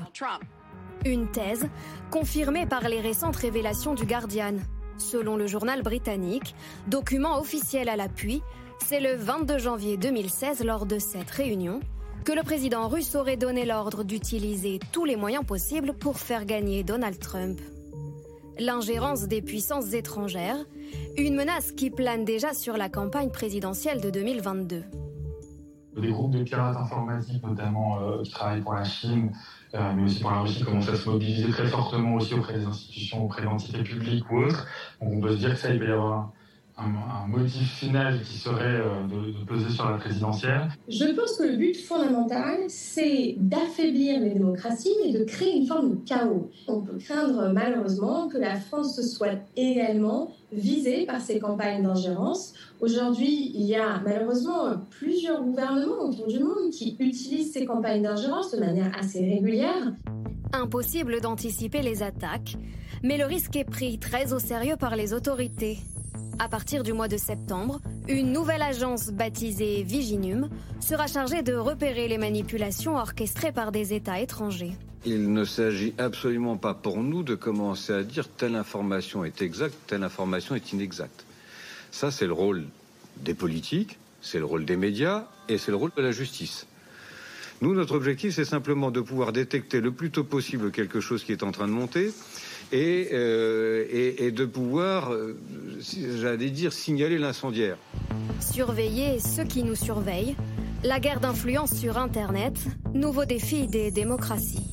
Une thèse confirmée par les récentes révélations du Guardian. Selon le journal britannique, document officiel à l'appui, c'est le 22 janvier 2016, lors de cette réunion, que le président russe aurait donné l'ordre d'utiliser tous les moyens possibles pour faire gagner Donald Trump. L'ingérence des puissances étrangères, une menace qui plane déjà sur la campagne présidentielle de 2022. Des groupes de pirates informatiques, notamment euh, qui travaillent pour la Chine, euh, mais aussi pour la Russie, commencent à se mobiliser très fortement aussi auprès des institutions, auprès d'entités publiques ou autres. Donc on peut se dire que ça, il va y avoir un, motif final qui serait euh, de, peser sur la présidentielle Je pense que le but fondamental, c'est d'affaiblir les démocraties et de créer une forme de chaos. On peut craindre malheureusement que la France soit également visée par ces campagnes d'ingérence. Aujourd'hui, il y a malheureusement plusieurs gouvernements autour du monde qui utilisent ces campagnes d'ingérence de manière assez régulière. Impossible d'anticiper les attaques, mais le risque est pris très au sérieux par les autorités. À partir du mois de septembre, une nouvelle agence baptisée Viginum sera chargée de repérer les manipulations orchestrées par des États étrangers. Il ne s'agit absolument pas pour nous de commencer à dire telle information est exacte, telle information est inexacte. Ça, c'est le rôle des politiques, c'est le rôle des médias et c'est le rôle de la justice. Nous, notre objectif, c'est simplement de pouvoir détecter le plus tôt possible quelque chose qui est en train de monter et, euh, et, de pouvoir, euh, j'allais dire, signaler l'incendiaire. Surveiller ceux qui nous surveillent, la guerre d'influence sur Internet, nouveau défi des démocraties.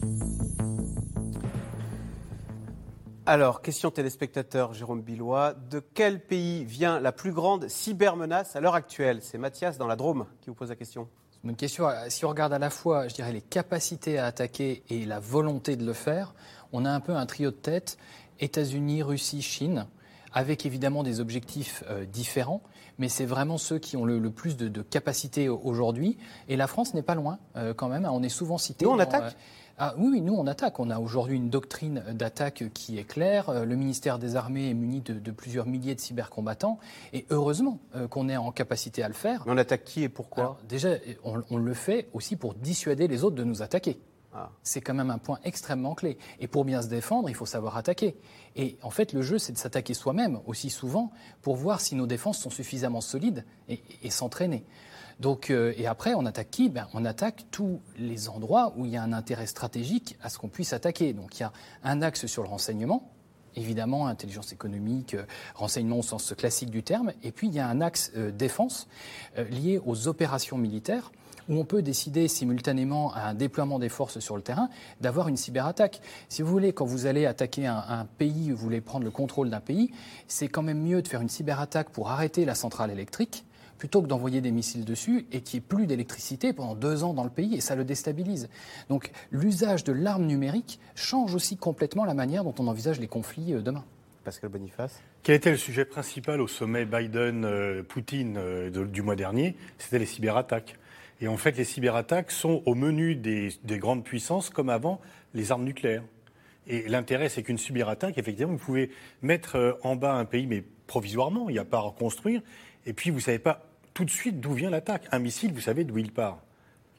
Alors, question téléspectateur Jérôme Billois. De quel pays vient la plus grande cybermenace à l'heure actuelle? C'est Mathias dans la Drôme qui vous pose la question. C'est une question. Si on regarde à la fois, je dirais, les capacités à attaquer et la volonté de le faire, on a un peu un trio de tête, États-Unis, Russie, Chine, avec évidemment des objectifs euh, différents, mais c'est vraiment ceux qui ont le, plus de, capacité aujourd'hui. Et la France n'est pas loin euh, quand même, on est souvent cité. Nous, on attaque euh, ah, oui, oui, nous on attaque. On a aujourd'hui une doctrine d'attaque qui est claire. Le ministère des Armées est muni de, plusieurs milliers de cybercombattants. Et heureusement qu'on est en capacité à le faire. Mais on attaque qui et pourquoi? Déjà, on, le fait aussi pour dissuader les autres de nous attaquer. C'est quand même un point extrêmement clé. Et pour bien se défendre, il faut savoir attaquer. Et en fait, le jeu, c'est de s'attaquer soi-même aussi souvent pour voir si nos défenses sont suffisamment solides et, s'entraîner. Donc, euh, et après, on attaque qui? Ben, On attaque tous les endroits où il y a un intérêt stratégique à ce qu'on puisse attaquer. Donc, il y a un axe sur le renseignement, évidemment, intelligence économique, euh, renseignement au sens classique du terme. Et puis, il y a un axe euh, défense lié aux opérations militaires où on peut décider simultanément à un déploiement des forces sur le terrain d'avoir une cyberattaque. Si vous voulez, quand vous allez attaquer un, un pays, vous voulez prendre le contrôle d'un pays, c'est quand même mieux de faire une cyberattaque pour arrêter la centrale électrique plutôt que d'envoyer des missiles dessus et qu'il n'y ait plus d'électricité pendant deux ans dans le pays et ça le déstabilise. Donc l'usage de l'arme numérique change aussi complètement la manière dont on envisage les conflits euh, demain. Pascal Boniface. Quel était le sujet principal au sommet Biden-Poutine euh, du mois dernier? C'était les cyberattaques. Et en fait, les cyberattaques sont au menu des, grandes puissances, comme avant les armes nucléaires. Et l'intérêt, c'est qu'une cyberattaque, effectivement, vous pouvez mettre euh, en bas un pays, mais provisoirement, il n'y a pas à reconstruire, et puis vous ne savez pas tout de suite d'où vient l'attaque. Un missile, vous savez d'où il part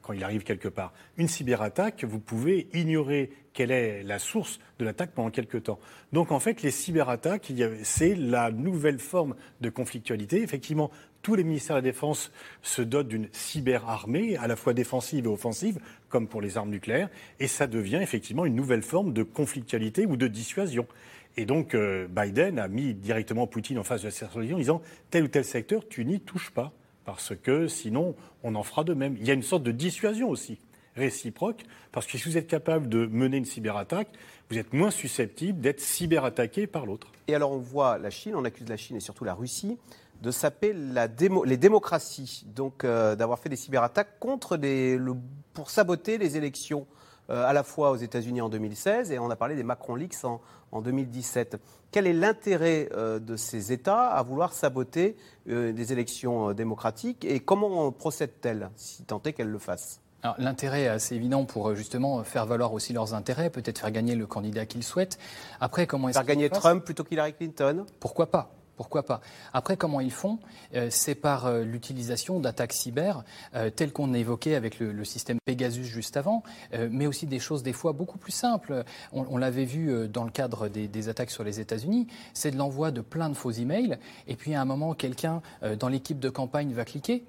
quand il arrive quelque part. Une cyberattaque, vous pouvez ignorer quelle est la source de l'attaque pendant quelque temps. Donc en fait, les cyberattaques, c'est la nouvelle forme de conflictualité. Effectivement, tous les ministères de la Défense se dotent d'une cyberarmée, à la fois défensive et offensive, comme pour les armes nucléaires, et ça devient effectivement une nouvelle forme de conflictualité ou de dissuasion. Et donc euh, Biden a mis directement Poutine en face de la situation en disant tel ou tel secteur, tu n'y touches pas parce que sinon on en fera de même. Il y a une sorte de dissuasion aussi réciproque, parce que si vous êtes capable de mener une cyberattaque, vous êtes moins susceptible d'être cyberattaqué par l'autre. Et alors on voit la Chine, on accuse la Chine et surtout la Russie de saper la les démocraties, donc euh, d'avoir fait des cyberattaques contre des, le, pour saboter les élections euh, à la fois aux États-Unis en 2016 et on a parlé des Macron Leaks en, en 2017. Quel est l'intérêt euh, de ces États à vouloir saboter des élections démocratiques et comment procède-t-elle, si tant est qu'elle le fasse? L'intérêt est assez évident pour justement faire valoir aussi leurs intérêts, peut-être faire gagner le candidat qu'ils souhaitent. Après, comment est-ce Faire gagner Trump plutôt qu'Hillary Clinton? Pourquoi pas? Pourquoi pas? Après, comment ils font? Euh, C'est par euh, l'utilisation d'attaques cyber, euh, telles qu'on a évoquées avec le, système Pegasus juste avant, mais aussi des choses des fois beaucoup plus simples. On, l'avait vu dans le cadre des, des attaques sur les États-Unis, c'est de l'envoi de plein de faux emails, et puis à un moment, quelqu'un dans l'équipe de campagne va cliquer,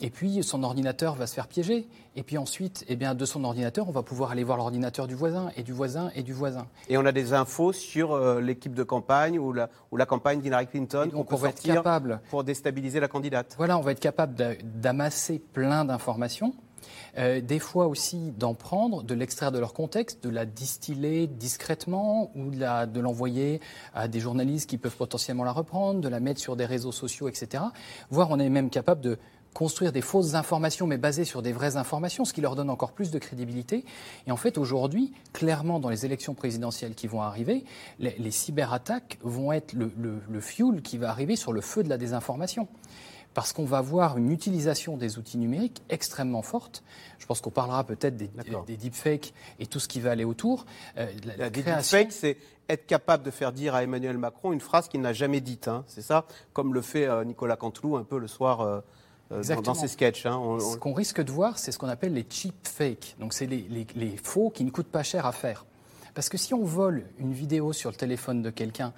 et puis son ordinateur va se faire piéger. Et puis ensuite, eh bien, de son ordinateur, on va pouvoir aller voir l'ordinateur du voisin et du voisin et du voisin. Et on a des infos sur euh, l'équipe de campagne ou la, ou la campagne d'Hillary Clinton qu'on peut sortir pour déstabiliser la candidate. Voilà, on va être capable d'amasser plein d'informations Euh, des fois aussi d'en prendre, de l'extraire de leur contexte, de la distiller discrètement ou de l'envoyer à des journalistes qui peuvent potentiellement la reprendre, de la mettre sur des réseaux sociaux, etc. Voire on est même capable de construire des fausses informations, mais basées sur des vraies informations, ce qui leur donne encore plus de crédibilité. Et en fait, aujourd'hui, clairement, dans les élections présidentielles qui vont arriver, les, cyberattaques vont être le, le, fuel qui va arriver sur le feu de la désinformation parce qu'on va voir une utilisation des outils numériques extrêmement forte. Je pense qu'on parlera peut-être des, des, deepfakes et tout ce qui va aller autour. Euh, la, deepfakes, c'est être capable de faire dire à Emmanuel Macron une phrase qu'il n'a jamais dite. Hein. C'est ça, comme le fait euh, Nicolas Canteloup un peu le soir. Euh, dans, ses sketchs. Hein. Ce qu'on risque de voir, c'est ce qu'on appelle les cheap fakes. Donc, c'est les, les, faux qui ne coûtent pas cher à faire. Parce que si on vole une vidéo sur le téléphone de quelqu'un,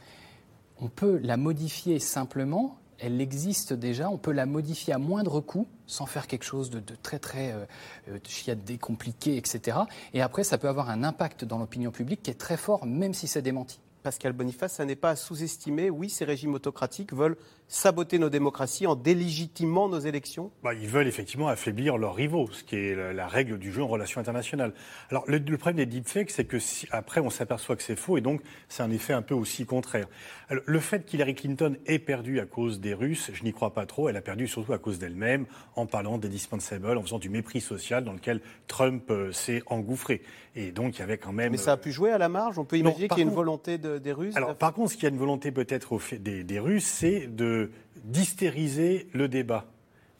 on peut la modifier simplement elle existe déjà, on peut la modifier à moindre coût, sans faire quelque chose de, très très euh, euh, chiadé, compliqué, etc. Et après, ça peut avoir un impact dans l'opinion publique qui est très fort, même si c'est démenti. Pascal Boniface, ça n'est pas à sous-estimer. Oui, ces régimes autocratiques veulent saboter nos démocraties en délégitimant nos élections bah, Ils veulent effectivement affaiblir leurs rivaux, ce qui est la, règle du jeu en relations internationales. Alors le, problème des deepfakes, c'est que si, après on s'aperçoit que c'est faux et donc c'est un effet un peu aussi contraire. le fait qu'Hillary Clinton ait perdu à cause des Russes, je n'y crois pas trop. Elle a perdu surtout à cause d'elle-même, en parlant des dispensables, en faisant du mépris social dans lequel Trump euh, s'est engouffré. Et donc il y avait quand même. Mais ça a pu jouer à la marge? On peut imaginer qu'il y a une volonté des Russes. Alors par contre, ce qu'il y a une volonté peut-être des, des Russes, c'est de d'hystériser le débat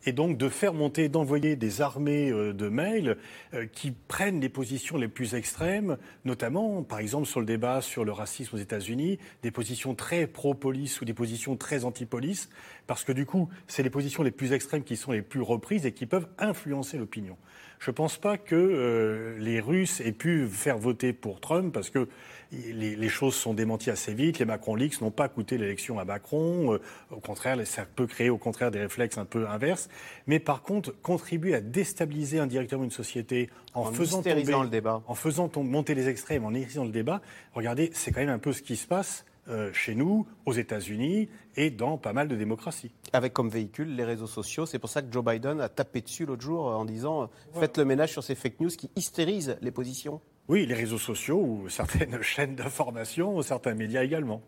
et donc de faire monter, d'envoyer des armées euh, de mails euh, qui prennent les positions les plus extrêmes, notamment, par exemple, sur le débat sur le racisme aux États-Unis, des positions très pro-police ou des positions très anti-police, parce que du coup, c'est les positions les plus extrêmes qui sont les plus reprises et qui peuvent influencer l'opinion. Je ne pense pas que euh, les Russes aient pu faire voter pour Trump parce que les, choses sont démenties assez vite. Les Macron Leaks n'ont pas coûté l'élection à Macron. Euh, au contraire, ça peut créer au contraire des réflexes un peu inverses. Mais par contre, contribuer à déstabiliser indirectement une société en, faisant tomber, le débat, en faisant monter les extrêmes, en hystérisant le débat. Regardez, c'est quand même un peu ce qui se passe euh, chez nous, aux États-Unis et dans pas mal de démocraties. Avec comme véhicule les réseaux sociaux. C'est pour ça que Joe Biden a tapé dessus l'autre jour en disant faites le ménage sur ces fake news qui hystérisent les positions. Oui, les réseaux sociaux ou certaines chaînes d'information, ou certains médias également.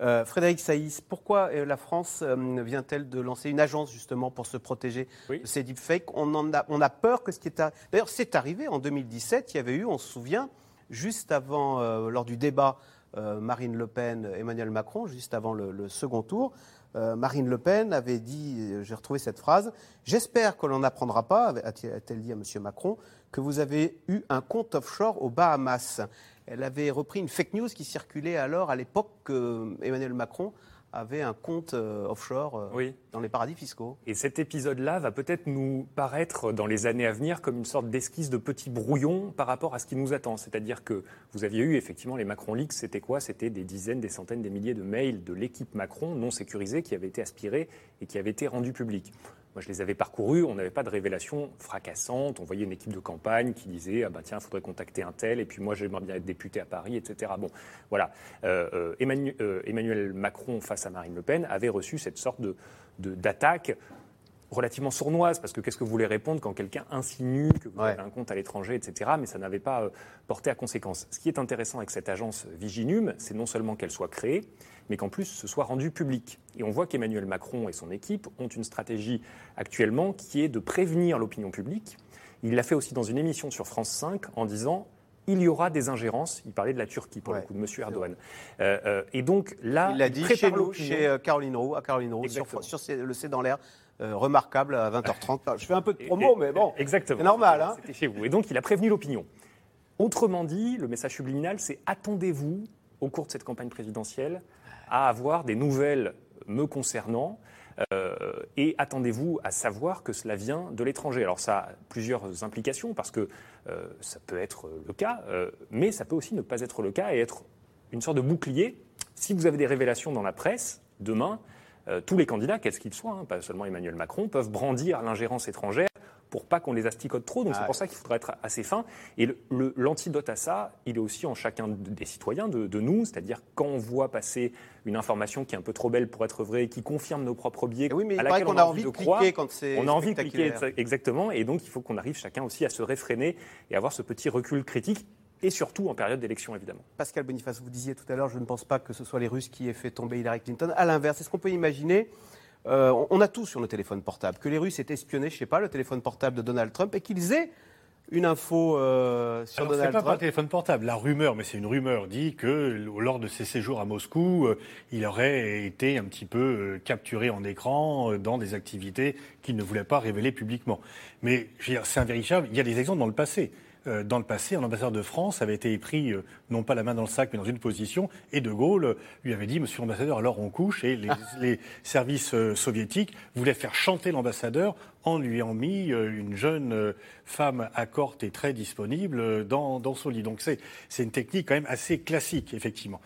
Euh, Frédéric Saïs, pourquoi euh, la France euh, vient-elle de lancer une agence justement pour se protéger de ces deepfakes? On, en a, on a peur que ce qui est... D'ailleurs, c'est arrivé en 2017, il y avait eu, on se souvient, juste avant, lors du débat Marine Le Pen, Emmanuel Macron, juste avant le, second tour, Marine Le Pen avait dit, j'ai retrouvé cette phrase, J'espère que l'on n'apprendra pas, a-t-elle dit à M. Macron, que vous avez eu un compte offshore aux Bahamas. Elle avait repris une fake news qui circulait alors à l'époque que Emmanuel Macron avait un compte euh, offshore euh, dans les paradis fiscaux. Et cet épisode-là va peut-être nous paraître dans les années à venir comme une sorte d'esquisse de petit brouillon par rapport à ce qui nous attend. C'est-à-dire que vous aviez eu effectivement les Macron Leaks, c'était quoi? C'était des dizaines, des centaines, des milliers de mails de l'équipe Macron non sécurisés qui avaient été aspirés et qui avaient été rendus publics. Moi, je les avais parcourus, on n'avait pas de révélation fracassante. On voyait une équipe de campagne qui disait Ah ben tiens, il faudrait contacter un tel, et puis moi, j'aimerais bien être député à Paris, etc. Bon, voilà. Euh, euh, euh, Emmanuel, Macron, face à Marine Le Pen, avait reçu cette sorte de, d'attaque relativement sournoise, parce que qu'est-ce que vous voulez répondre quand quelqu'un insinue que vous avez un compte à l'étranger, etc. Mais ça n'avait pas porté à conséquence. Ce qui est intéressant avec cette agence Viginum, c'est non seulement qu'elle soit créée, mais qu'en plus ce soit rendu public. Et on voit qu'Emmanuel Macron et son équipe ont une stratégie actuellement qui est de prévenir l'opinion publique. Il l'a fait aussi dans une émission sur France 5 en disant il y aura des ingérences. Il parlait de la Turquie pour le coup de M. Erdogan. Euh, euh, et donc là, il l'a dit chez nous, chez euh, Caroline Roux, à Caroline Roux, sur, le C dans l'air. remarquable à 20h30. Je fais un peu de promo, mais bon, c'est normal. Hein. C'était chez vous. Et donc, il a prévenu l'opinion. Autrement dit, le message subliminal, c'est attendez-vous, au cours de cette campagne présidentielle, à avoir des nouvelles me concernant. Euh, et attendez-vous à savoir que cela vient de l'étranger. Alors ça a plusieurs implications parce que euh, ça peut être le cas, euh, mais ça peut aussi ne pas être le cas et être une sorte de bouclier. Si vous avez des révélations dans la presse, demain, tous les candidats, quels qu'ils soient, hein, pas seulement Emmanuel Macron, peuvent brandir l'ingérence étrangère pour pas qu'on les asticote trop. Donc Ah c'est pour ça qu'il faudra être assez fin. Et l'antidote à ça, il est aussi en chacun des citoyens, de, de nous. C'est-à-dire quand on voit passer une information qui est un peu trop belle pour être vraie, qui confirme nos propres biais, oui, mais à laquelle on a envie de de croire, cliquer quand c'est on a envie de cliquer exactement. Et donc il faut qu'on arrive chacun aussi à se réfréner et avoir ce petit recul critique. Et surtout en période d'élection, évidemment. Pascal Boniface, vous disiez tout à l'heure, je ne pense pas que ce soit les Russes qui aient fait tomber Hillary Clinton. À l'inverse, est-ce qu'on peut imaginer, euh, on- a tout sur nos téléphones portables, que les Russes aient espionné, je ne sais pas, le téléphone portable de Donald Trump et qu'ils aient une info euh, sur Alors, Donald pas par Trump téléphone portable. La rumeur, mais c'est une rumeur, dit que lors de ses séjours à Moscou, euh, il aurait été un petit peu euh, capturé en écran dans des activités qu'il ne voulait pas révéler publiquement. Mais je veux dire, c'est invérifiable. Il y a des exemples dans le passé. Euh, Dans le passé, un ambassadeur de France avait été pris, euh, non pas la main dans le sac, mais dans une position, et De Gaulle euh, lui avait dit, Monsieur l'ambassadeur, alors on couche, et les, les services soviétiques voulaient faire chanter l'ambassadeur en lui ayant mis une jeune femme accorte et très disponible dans, dans son lit. Donc c'est une technique quand même assez classique, effectivement.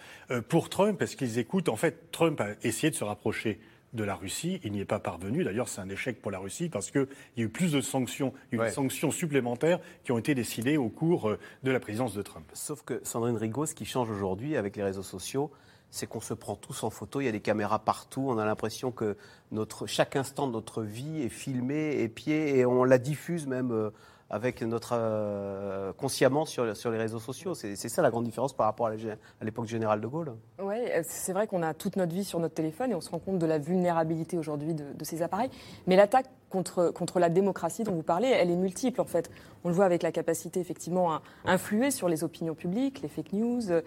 Pour Trump, est-ce qu'ils écoutent? En fait, Trump a essayé de se rapprocher de la Russie. Il n'y est pas parvenu. D'ailleurs, c'est un échec pour la Russie parce qu'il y a eu plus de sanctions, il y a eu des sanctions supplémentaires qui ont été décidées au cours euh, de la présidence de Trump. Sauf que Sandrine Rigaud, ce qui change aujourd'hui avec les réseaux sociaux, c'est qu'on se prend tous en photo, il y a des caméras partout, on a l'impression que notre, chaque instant de notre vie est filmé, épié, et on la diffuse même euh, avec notre euh, consciemment sur, sur les réseaux sociaux. C'est ça la grande différence par rapport à l'époque générale de Gaulle. Oui, c'est vrai qu'on a toute notre vie sur notre téléphone et on se rend compte de la vulnérabilité aujourd'hui de, de ces appareils. Mais l'attaque contre, contre la démocratie dont vous parlez, elle est multiple en fait. On le voit avec la capacité effectivement à influer sur les opinions publiques, les fake news, euh,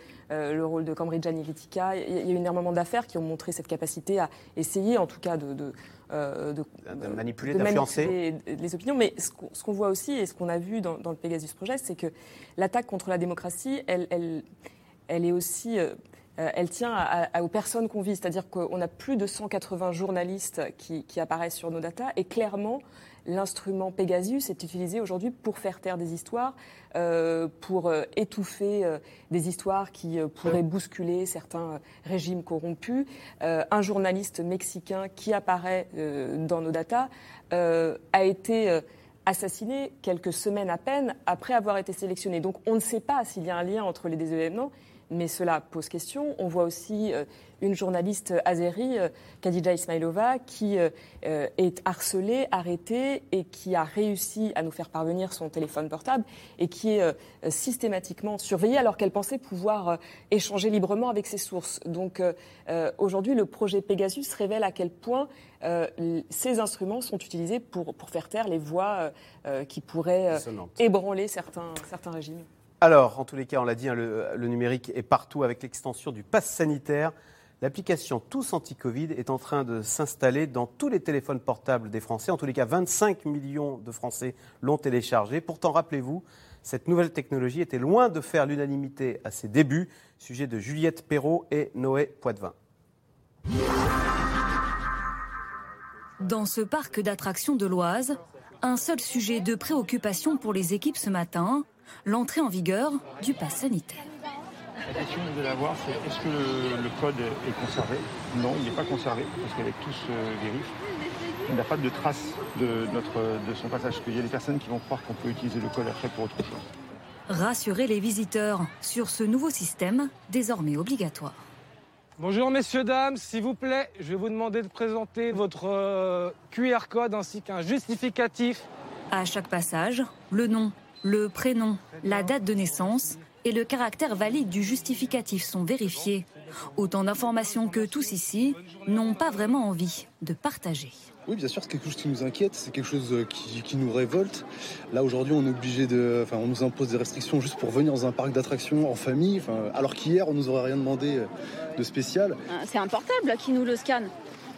le rôle de Cambridge Analytica. Il y a eu énormément d'affaires qui ont montré cette capacité à essayer en tout cas de, de, euh, de- De manipuler, de d'influencer. les opinions. Mais ce qu'on voit aussi et ce qu'on a vu dans, dans le Pegasus Project, c'est que l'attaque contre la démocratie, elle, elle, elle est aussi. Euh, elle tient à- à- aux personnes qu'on vise, c'est-à-dire qu'on a plus de 180 journalistes qui, qui apparaissent sur nos datas, et clairement, l'instrument Pegasus est utilisé aujourd'hui pour faire taire des histoires, euh, pour euh, étouffer euh, des histoires qui pourraient bousculer certains régimes corrompus. Un journaliste mexicain qui apparaît dans nos datas a été assassiné quelques semaines à peine après avoir été sélectionné. Donc on ne sait pas s'il y a un lien entre les deux événements, mais cela pose question. On voit aussi euh, une journaliste azérie, euh, Khadija Ismailova, qui euh, est harcelée, arrêtée et qui a réussi à nous faire parvenir son téléphone portable et qui est systématiquement surveillée alors qu'elle pensait pouvoir échanger librement avec ses sources. Donc aujourd'hui, le projet Pegasus révèle à quel point ces instruments sont utilisés pour, pour faire taire les voix qui pourraient ébranler certains, certains régimes. Alors, en tous les cas, on l'a dit, hein, le, numérique est partout avec l'extension du pass sanitaire. L'application Tous Anti-Covid est en train de s'installer dans tous les téléphones portables des Français. En tous les cas, 25 millions de Français l'ont téléchargé. Pourtant, rappelez-vous, cette nouvelle technologie était loin de faire l'unanimité à ses débuts. Sujet de Juliette Perrault et Noé Poitvin. Dans ce parc d'attractions de l'Oise, un seul sujet de préoccupation pour les équipes ce matin, l'entrée en vigueur du pass sanitaire. La question que vous allez avoir, c'est est-ce que le, le code est conservé? Non, il n'est pas conservé, parce qu'avec tout ce vérif, il n'y a pas de trace de, notre, de son passage. Qu'il y a des personnes qui vont croire qu'on peut utiliser le code après pour autre chose. Rassurer les visiteurs sur ce nouveau système désormais obligatoire. Bonjour messieurs, dames, s'il vous plaît, je vais vous demander de présenter votre euh, QR code ainsi qu'un justificatif. À chaque passage, le nom, le prénom, la date de naissance et le caractère valide du justificatif sont vérifiés. Autant d'informations que tous ici n'ont pas vraiment envie de partager. Oui, bien sûr, c'est quelque chose qui nous inquiète, c'est quelque chose euh, qui, qui nous révolte. Là, aujourd'hui, on est obligé de. Enfin, on nous impose des restrictions juste pour venir dans un parc d'attractions en famille, enfin, alors qu'hier, on nous aurait rien demandé euh, de spécial. Euh, C'est un portable qui nous le scanne.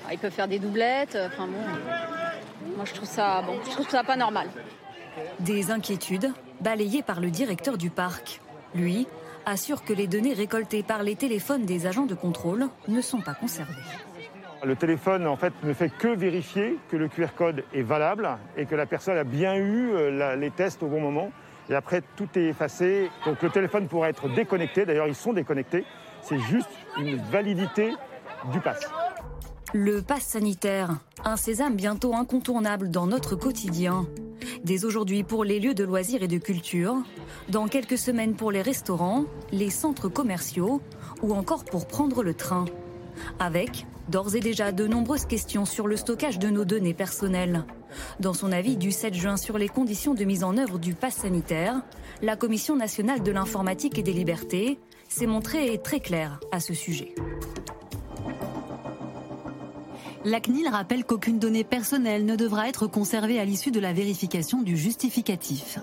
Alors, il peut faire des doublettes. euh, Enfin bon, moi je trouve ça bon, je trouve ça pas normal. Des inquiétudes balayées par le directeur du parc. Lui assure que les données récoltées par les téléphones des agents de contrôle ne sont pas conservées. Le téléphone, en fait, ne fait que vérifier que le QR code est valable et que la personne a bien eu euh, les tests au bon moment. Et après, tout est effacé. Donc le téléphone pourrait être déconnecté. D'ailleurs, ils sont déconnectés. C'est juste une validité du pass. Le pass sanitaire, un sésame bientôt incontournable dans notre quotidien. Dès aujourd'hui pour les lieux de loisirs et de culture, dans quelques semaines pour les restaurants, les centres commerciaux ou encore pour prendre le train. Avec, d'ores et déjà, de nombreuses questions sur le stockage de nos données personnelles. Dans son avis du 7 juin sur les conditions de mise en œuvre du pass sanitaire, la Commission nationale de l'informatique et des libertés s'est montrée très claire à ce sujet. La CNIL rappelle qu'aucune donnée personnelle ne devra être conservée à l'issue de la vérification du justificatif.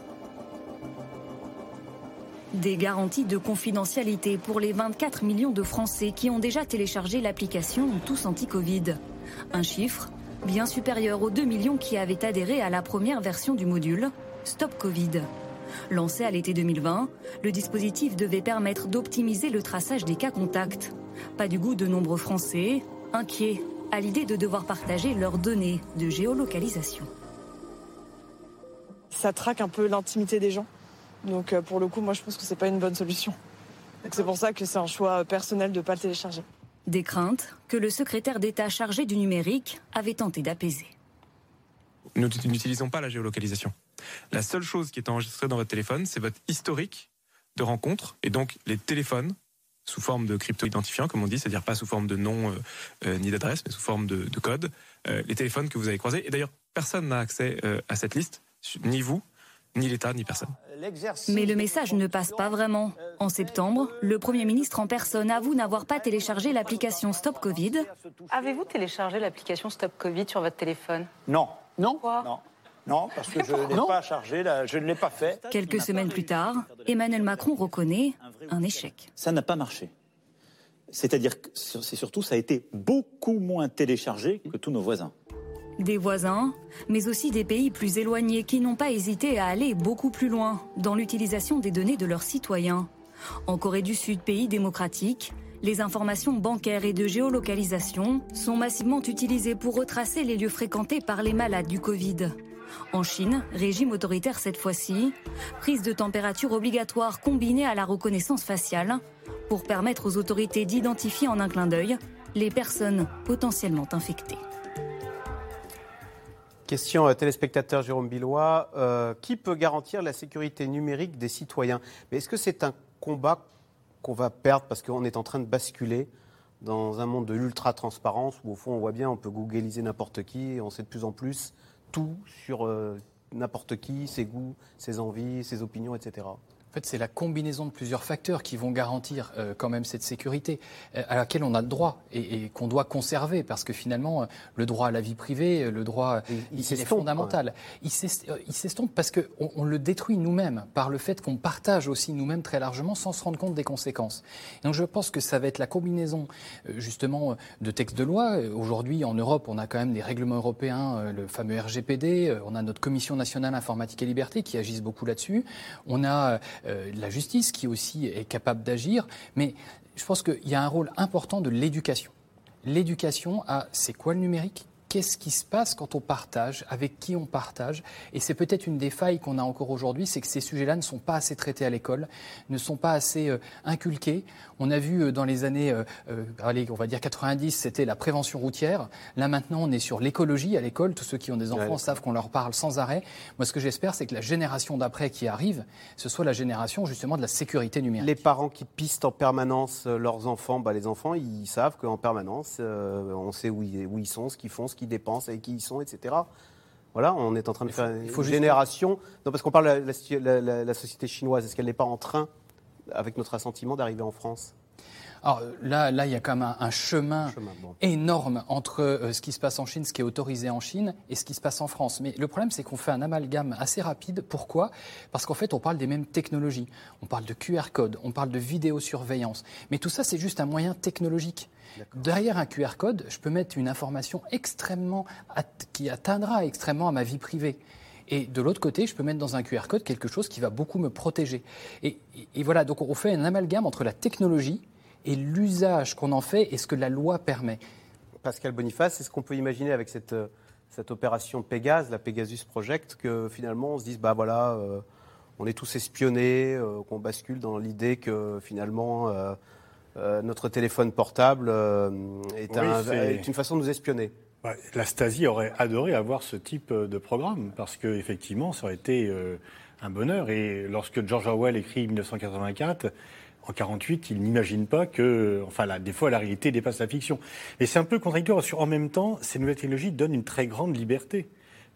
Des garanties de confidentialité pour les 24 millions de Français qui ont déjà téléchargé l'application Tous Anti-Covid. Un chiffre bien supérieur aux 2 millions qui avaient adhéré à la première version du module Stop Covid. Lancé à l'été 2020, le dispositif devait permettre d'optimiser le traçage des cas contacts. Pas du goût de nombreux Français, inquiets à l'idée de devoir partager leurs données de géolocalisation. Ça traque un peu l'intimité des gens. Donc euh, pour le coup, moi je pense que c'est pas une bonne solution. C'est pour ça que c'est un choix personnel de ne pas le télécharger. Des craintes que le secrétaire d'État chargé du numérique avait tenté d'apaiser. Nous n'utilisons pas la géolocalisation. La seule chose qui est enregistrée dans votre téléphone, c'est votre historique de rencontres et donc les téléphones sous forme de crypto-identifiant, comme on dit, c'est-à-dire pas sous forme de nom euh, euh, ni d'adresse, mais sous forme de, code, les téléphones que vous avez croisés. Et d'ailleurs, personne n'a accès à cette liste, ni vous, ni l'État, ni personne. Mais le message ne passe pas vraiment. En septembre, le Premier ministre en personne avoue n'avoir pas téléchargé l'application Stop Covid. Avez-vous téléchargé l'application Stop Covid sur votre téléphone? Non. Non? Non. Non, parce que je ne l'ai pas chargé, je ne l'ai pas fait. Quelques semaines plus tard, Emmanuel Macron reconnaît un échec. Ça n'a pas marché. C'est-à-dire que c'est surtout, ça a été beaucoup moins téléchargé que tous nos voisins. Des voisins, mais aussi des pays plus éloignés qui n'ont pas hésité à aller beaucoup plus loin dans l'utilisation des données de leurs citoyens. En Corée du Sud, pays démocratique, les informations bancaires et de géolocalisation sont massivement utilisées pour retracer les lieux fréquentés par les malades du Covid. En Chine, régime autoritaire cette fois-ci, prise de température obligatoire combinée à la reconnaissance faciale pour permettre aux autorités d'identifier en un clin d'œil les personnes potentiellement infectées. Question euh, téléspectateur Jérôme Billois. Euh, qui peut garantir la sécurité numérique des citoyens? Mais est-ce que c'est un combat qu'on va perdre parce qu'on est en train de basculer dans un monde de l'ultra-transparence où au fond on voit bien on peut googliser n'importe qui on sait de plus en plus tout sur euh, n'importe qui, ses goûts, ses envies, ses opinions, etc. En fait, c'est la combinaison de plusieurs facteurs qui vont garantir euh, quand même cette sécurité euh, à laquelle on a le droit et, qu'on doit conserver parce que finalement, euh, le droit à la vie privée, le droit, il, est fondamental. Il s'estompe parce qu'on on le détruit nous-mêmes par le fait qu'on partage aussi nous-mêmes très largement sans se rendre compte des conséquences. donc, je pense que ça va être la combinaison justement de textes de loi. Aujourd'hui, en Europe, on a quand même des règlements européens, le fameux RGPD. On a notre Commission nationale informatique et liberté qui agissent beaucoup là-dessus. On a euh, la justice qui aussi est capable d'agir. Mais je pense qu'il y a un rôle important de l'éducation. L'éducation à c'est quoi le numérique? Qu'est-ce qui se passe quand on partage, avec qui on partage. Et c'est peut-être une des failles qu'on a encore aujourd'hui, c'est que ces sujets-là ne sont pas assez traités à l'école, ne sont pas assez euh, inculqués. On a vu euh, dans les années, euh, allez, on va dire 90, c'était la prévention routière. Là maintenant, on est sur l'écologie à l'école. Tous ceux qui ont des enfants savent qu'on leur parle sans arrêt. Moi, ce que j'espère, c'est que la génération d'après qui arrive, ce soit la génération justement de la sécurité numérique. Les parents qui pistent en permanence leurs enfants, bah, les enfants, ils savent qu'en permanence, on sait où ils, où ils sont, ce qu'ils font, ce qu'ils dépensent, avec qui ils sont, etc. Voilà, on est en train de faire une génération. Non, parce qu'on parle de la, la société chinoise. Est-ce qu'elle n'est pas en train, avec notre assentiment, d'arriver en France? Alors là, là, il y a quand même un, chemin, énorme entre euh, ce qui se passe en Chine, ce qui est autorisé en Chine, et ce qui se passe en France. Mais le problème, c'est qu'on fait un amalgame assez rapide. Pourquoi? Parce qu'en fait, on parle des mêmes technologies. On parle de QR code, on parle de vidéosurveillance. Mais tout ça, c'est juste un moyen technologique. Derrière un QR code, je peux mettre une information extrêmement qui atteindra extrêmement à ma vie privée. Et de l'autre côté, je peux mettre dans un QR code quelque chose qui va beaucoup me protéger. et voilà, donc on fait un amalgame entre la technologie et l'usage qu'on en fait et ce que la loi permet. Pascal Boniface, est-ce qu'on peut imaginer avec cette, euh, cette opération Pégase, la Pegasus Project, que finalement on se dise, bah voilà, euh, on est tous espionnés, euh, qu'on bascule dans l'idée que finalement euh, notre téléphone portable euh, est, Oui, un- c'est- est une façon de nous espionner? La Stasi aurait adoré avoir ce type de programme parce que effectivement, ça aurait été euh, un bonheur. Et lorsque George Orwell écrit 1984, en 48, il n'imagine pas que, enfin, là, des fois, la réalité dépasse la fiction. Et c'est un peu contradictoire qu'en même temps, ces nouvelles technologies donnent une très grande liberté.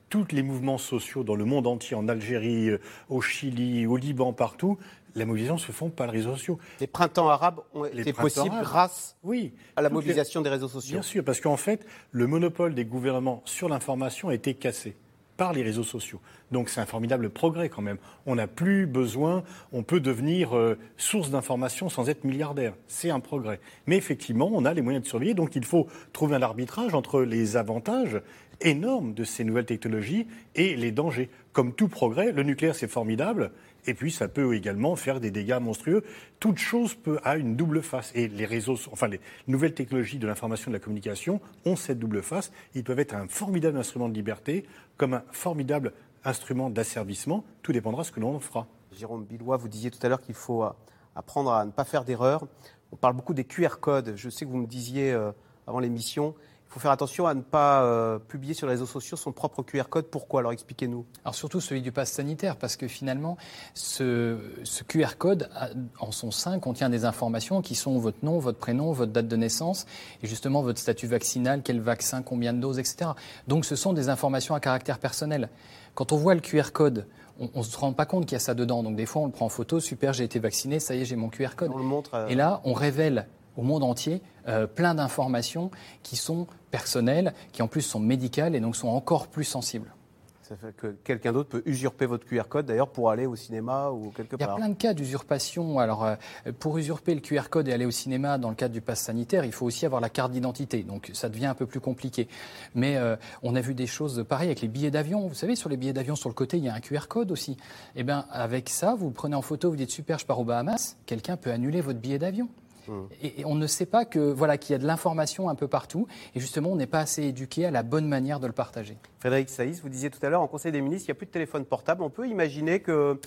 Tous les mouvements sociaux dans le monde entier, en Algérie, euh, au Chili, au Liban, partout, la mobilisation se font par les réseaux sociaux. Les printemps arabes ont Les été possibles arabes. grâce oui, à la les- mobilisation des réseaux sociaux. Bien sûr, parce qu'en fait, le monopole des gouvernements sur l'information a été cassé par les réseaux sociaux. Donc c'est un formidable progrès quand même. On n'a plus besoin, on peut devenir euh, source d'information sans être milliardaire. C'est un progrès. Mais effectivement, on a les moyens de surveiller, donc il faut trouver un arbitrage entre les avantages énormes de ces nouvelles technologies et les dangers. Comme tout progrès, le nucléaire c'est formidable, et puis ça peut également faire des dégâts monstrueux. Toute chose peut, a une double face. Et les réseaux, enfin les nouvelles technologies de l'information et de la communication ont cette double face. Ils peuvent être un formidable instrument de liberté, comme un formidable instrument d'asservissement. Tout dépendra de ce que l'on en fera. Jérôme Billois, vous disiez tout à l'heure qu'il faut euh, apprendre à ne pas faire d'erreurs. On parle beaucoup des QR codes. Je sais que vous me disiez euh, avant l'émission, il faut faire attention à ne pas euh, publier sur les réseaux sociaux son propre QR code. Pourquoi? Alors expliquez-nous. Alors surtout celui du pass sanitaire, parce que finalement, ce, ce QR code, a- en son sein, contient des informations qui sont votre nom, votre prénom, votre date de naissance, et justement votre statut vaccinal, quel vaccin, combien de doses, etc. Donc ce sont des informations à caractère personnel. Quand on voit le QR code, on ne se rend pas compte qu'il y a ça dedans. Donc des fois, on le prend en photo, super, j'ai été vacciné, ça y est, j'ai mon QR code. On le montre. euh, Et là, on révèle au monde entier euh, plein d'informations qui sont personnelles, qui en plus sont médicales et donc sont encore plus sensibles. Ça fait que quelqu'un d'autre peut usurper votre QR code, d'ailleurs, pour aller au cinéma ou quelque Il y a part. plein de cas d'usurpation. Alors, euh, pour usurper le QR code et aller au cinéma dans le cadre du pass sanitaire, il faut aussi avoir la carte d'identité. Donc, ça devient un peu plus compliqué. Mais euh, on a vu des choses pareilles avec les billets d'avion. Vous savez, sur les billets d'avion, sur le côté, il y a un QR code aussi. Eh bien, avec ça, vous le prenez en photo, vous dites super, je pars aux Bahamas. Quelqu'un peut annuler votre billet d'avion. Et, et on ne sait pas que voilà qu'il y a de l'information un peu partout. Et justement, on n'est pas assez éduqué à la bonne manière de le partager. Frédéric Saïs, vous disiez tout à l'heure, en Conseil des ministres, il n'y a plus de téléphone portable. On peut imaginer que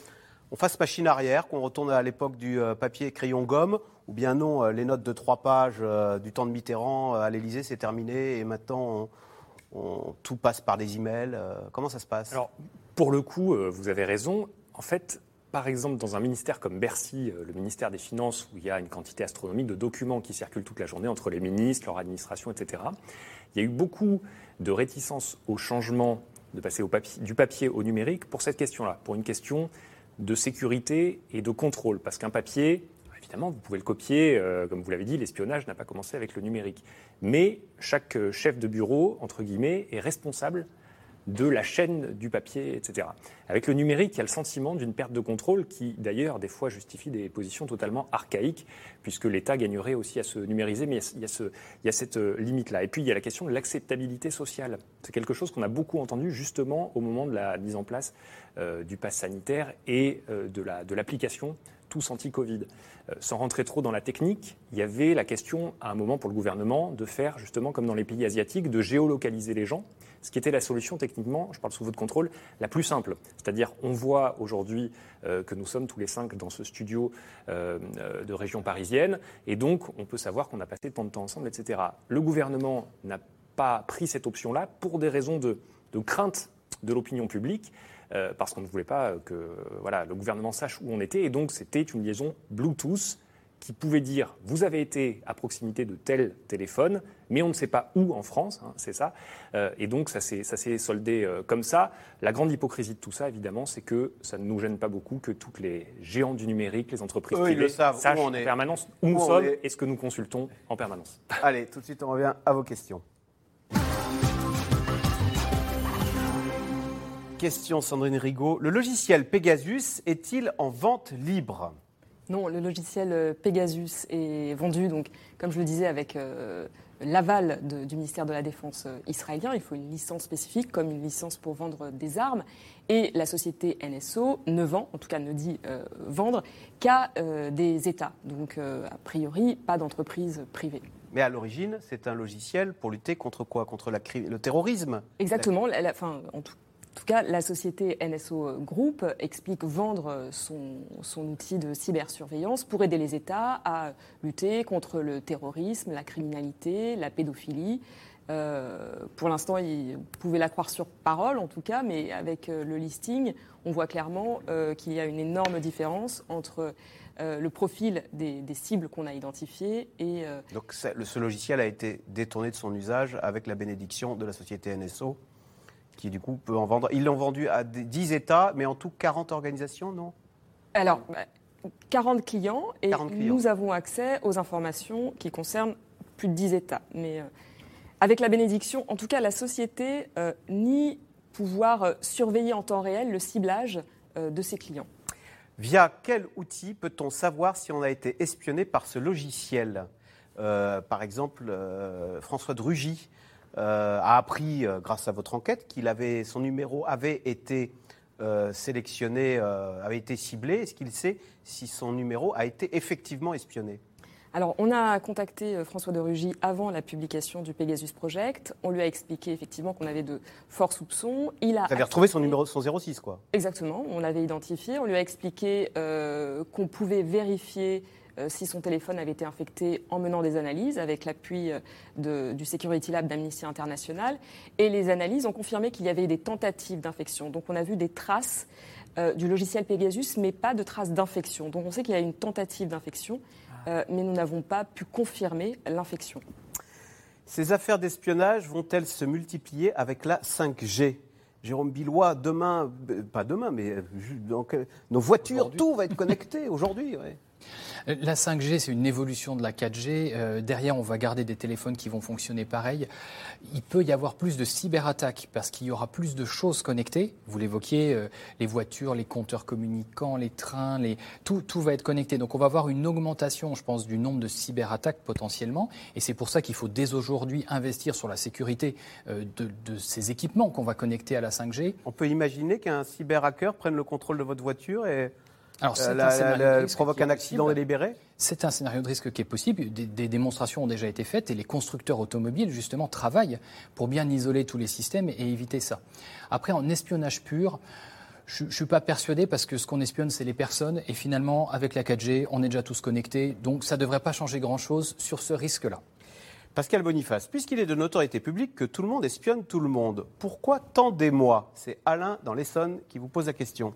on fasse machine arrière, qu'on retourne à l'époque du euh, papier, crayon, gomme, ou bien non, euh, les notes de trois pages euh, du temps de Mitterrand à l'Élysée, c'est terminé, et maintenant on- on- tout passe par des emails. comment ça se passe? Alors, pour le coup, vous avez raison. En fait, par exemple, dans un ministère comme Bercy, euh, le ministère des Finances, où il y a une quantité astronomique de documents qui circulent toute la journée entre les ministres, leur administration, etc., il y a eu beaucoup de réticence au changement de passer du papier au numérique pour cette question-là, pour une question de sécurité et de contrôle. Parce qu'un papier, évidemment, vous pouvez le copier, euh, comme vous l'avez dit, l'espionnage n'a pas commencé avec le numérique. Mais chaque euh, chef de bureau, entre guillemets, est responsable de la chaîne du papier, etc. Avec le numérique, il y a le sentiment d'une perte de contrôle qui, d'ailleurs, des fois justifie des positions totalement archaïques, puisque l'État gagnerait aussi à se numériser, mais il y a, cette euh, limite-là. Et puis, il y a la question de l'acceptabilité sociale. C'est quelque chose qu'on a beaucoup entendu justement au moment de la mise en place euh, du pass sanitaire et euh, de la- l'application tous anti-Covid. Sans rentrer trop dans la technique, il y avait la question, à un moment pour le gouvernement, de faire justement comme dans les pays asiatiques, de géolocaliser les gens, ce qui était la solution techniquement, je parle sous votre contrôle, la plus simple. C'est-à-dire, on voit aujourd'hui euh, que nous sommes tous les cinq dans ce studio euh, euh, de région parisienne, et donc on peut savoir qu'on a passé tant de temps ensemble, etc. Le gouvernement n'a pas pris cette option-là pour des raisons de, crainte de l'opinion publique, parce qu'on ne voulait pas que voilà, le gouvernement sache où on était. Et donc, c'était une liaison Bluetooth qui pouvait dire vous avez été à proximité de tel téléphone, mais on ne sait pas où en France, hein, c'est ça. Euh, et donc, ça s'est soldé euh, comme ça. La grande hypocrisie de tout ça, évidemment, c'est que ça ne nous gêne pas beaucoup que toutes les géants du numérique, les entreprises Eux, privées, le savent, où sachent on en permanence où, Où nous sommes est. et ce que nous consultons en permanence. Allez, tout de suite, on revient à vos questions. Question Sandrine Rigaud. Le logiciel Pegasus est-il en vente libre? Non, le logiciel euh, Pegasus est vendu, donc, comme je le disais, avec euh, l'aval du ministère de la Défense euh, israélien. Il faut une licence spécifique, comme une licence pour vendre des armes. Et la société NSO ne vend, en tout cas ne dit euh, vendre, qu'à euh, des États. Donc, euh, a priori, pas d'entreprise privée. Mais à l'origine, c'est un logiciel pour lutter contre quoi? Contre la le terrorisme? Exactement. la- la- enfin, en tout- tout cas, la société NSO Group explique vendre son, son, outil de cybersurveillance pour aider les États à lutter contre le terrorisme, la criminalité, la pédophilie. Euh, pour l'instant, vous pouvez la croire sur parole, en tout cas, mais avec euh, le listing, on voit clairement euh, qu'il y a une énorme différence entre le profil des, cibles qu'on a identifiées et... Donc ce logiciel a été détourné de son usage avec la bénédiction de la société NSO qui du coup peut en vendre. Ils l'ont vendu à 10 États, mais en tout 40 organisations, non? Alors, 40 bah, clients, et nous avons accès aux informations qui concernent plus de 10 États. Mais avec la bénédiction, en tout cas, la société euh, ni pouvoir euh, surveiller en temps réel le ciblage euh, de ses clients. Via quel outil peut-on savoir si on a été espionné par ce logiciel? Par exemple, François de Rugy a appris, grâce à votre enquête, qu'il avait son numéro avait été sélectionné, avait été ciblé. Est-ce qu'il sait si son numéro a été effectivement espionné? Alors, on a contacté euh, François de Rugy avant la publication du Pegasus Project. On lui a expliqué effectivement qu'on avait de forts soupçons. Il a Vous avez retrouvé son numéro son 06, quoi Exactement, on l'avait identifié. On lui a expliqué euh, qu'on pouvait vérifier euh, si son téléphone avait été infecté en menant des analyses avec l'appui du Security Lab d'Amnesty International. Et les analyses ont confirmé qu'il y avait des tentatives d'infection. Donc on a vu des traces du logiciel Pegasus, mais pas de traces d'infection. Donc on sait qu'il y a une tentative d'infection. Euh, mais nous n'avons pas pu confirmer l'infection. Ces affaires d'espionnage vont-elles se multiplier avec la 5G Jérôme Billois, demain, euh, pas demain, mais euh, donc, nos voitures, tout va être connecté aujourd'hui. La 5G, c'est une évolution de la 4G. Euh, derrière, on va garder des téléphones qui vont fonctionner pareil. Il peut y avoir plus de cyberattaques parce qu'il y aura plus de choses connectées. Vous l'évoquiez, euh, les voitures, les compteurs communicants, les trains. Tout, va être connecté. Donc on va avoir une augmentation, je pense, du nombre de cyberattaques potentiellement. Et c'est pour ça qu'il faut dès aujourd'hui investir sur la sécurité euh, de, de ces équipements qu'on va connecter à la 5G. On peut imaginer qu'un cyberhacker prenne le contrôle de votre voiture et alors, euh, provoque un accident délibéré C'est un scénario de risque qui est possible. Des, démonstrations ont déjà été faites et les constructeurs automobiles, justement, travaillent pour bien isoler tous les systèmes et éviter ça. Après, en espionnage pur, je ne suis pas persuadé parce que ce qu'on espionne, c'est les personnes. Et finalement, avec la 4G, on est déjà tous connectés. Donc, ça ne devrait pas changer grand-chose sur ce risque-là. Pascal Boniface, puisqu'il est de notoriété publique que tout le monde espionne tout le monde, pourquoi tendez-moi? C'est Alain dans l'Essonne qui vous pose la question.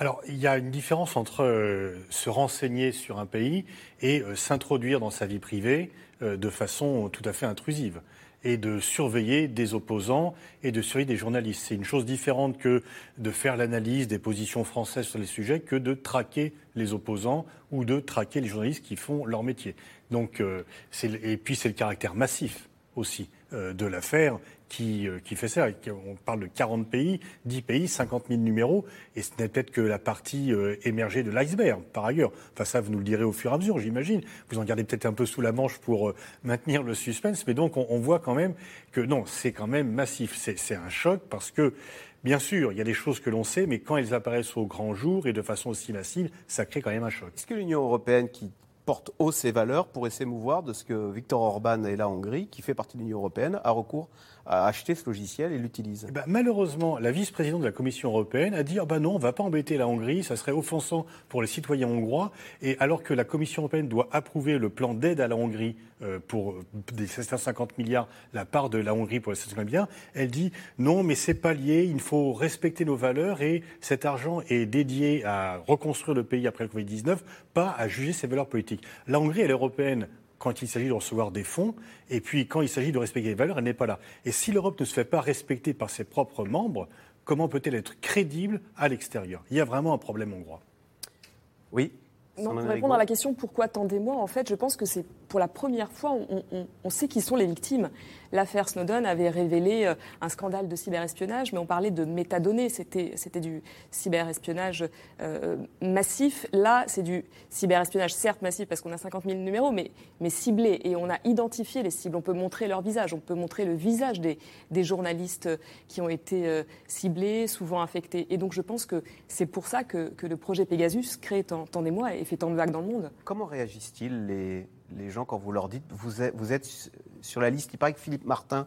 Alors, il y a une différence entre euh, se renseigner sur un pays et euh, s'introduire dans sa vie privée euh, de façon tout à fait intrusive et de surveiller des opposants et de surveiller des journalistes. C'est une chose différente que de faire l'analyse des positions françaises sur les sujets que de traquer les opposants ou de traquer les journalistes qui font leur métier. Et puis c'est le caractère massif aussi de l'affaire euh, qui, fait ça. On parle de 40 pays, 10 pays, 50 000 numéros, et ce n'est peut-être que la partie euh, émergée de l'iceberg, par ailleurs. Enfin, ça, vous nous le direz au fur et à mesure, j'imagine. Vous en gardez peut-être un peu sous la manche pour euh, maintenir le suspense, mais donc on, voit quand même que non, c'est quand même massif. C'est un choc parce que Bien sûr, il y a des choses que l'on sait, mais quand elles apparaissent au grand jour et de façon aussi massive, ça crée quand même un choc. Est-ce que l'Union européenne, qui porte haut ses valeurs, pourrait s'émouvoir de ce que Viktor Orban et la Hongrie, qui fait partie de l'Union européenne, a recours ce logiciel et. Eh ben, malheureusement, la vice-présidente de la Commission européenne a dit ah ben non, on ne va pas embêter la Hongrie, ça serait offensant pour les citoyens hongrois. Et alors que la Commission européenne doit approuver le plan d'aide à la Hongrie euh, pour des 750 milliards, la part de la Hongrie pour les 750 milliards, elle dit non, mais c'est pas lié, il faut respecter nos valeurs et cet argent est dédié à reconstruire le pays après le Covid-19, pas à juger ses valeurs politiques. La Hongrie, elle est européenne quand il s'agit de recevoir des fonds, et puis quand il s'agit de respecter les valeurs, elle n'est pas là. Et si l'Europe ne se fait pas respecter par ses propres membres, comment peut-elle être crédible à l'extérieur? Il y a vraiment un problème hongrois. Oui. Non, pour répondre à la question pourquoi tant des mois, en fait, je pense que c'est pour la première fois, on, sait qui sont les victimes. L'affaire Snowden avait révélé euh, un scandale de cyberespionnage, mais on parlait de métadonnées. C'était, du cyberespionnage euh, massif. Là, c'est du cyberespionnage, certes massif, parce qu'on a 50 000 numéros, mais, mais ciblé. Et on a identifié les cibles. On peut montrer leur visage. On peut montrer le visage des, des journalistes qui ont été euh, ciblés, souvent infectés. Et donc, je pense que c'est pour ça que, que le projet Pegasus crée tant, tant d'émoi et fait tant de vagues dans le monde. Comment réagissent-ils les les gens, quand vous leur dites, vous êtes, sur la liste, il paraît que Philippe Martin,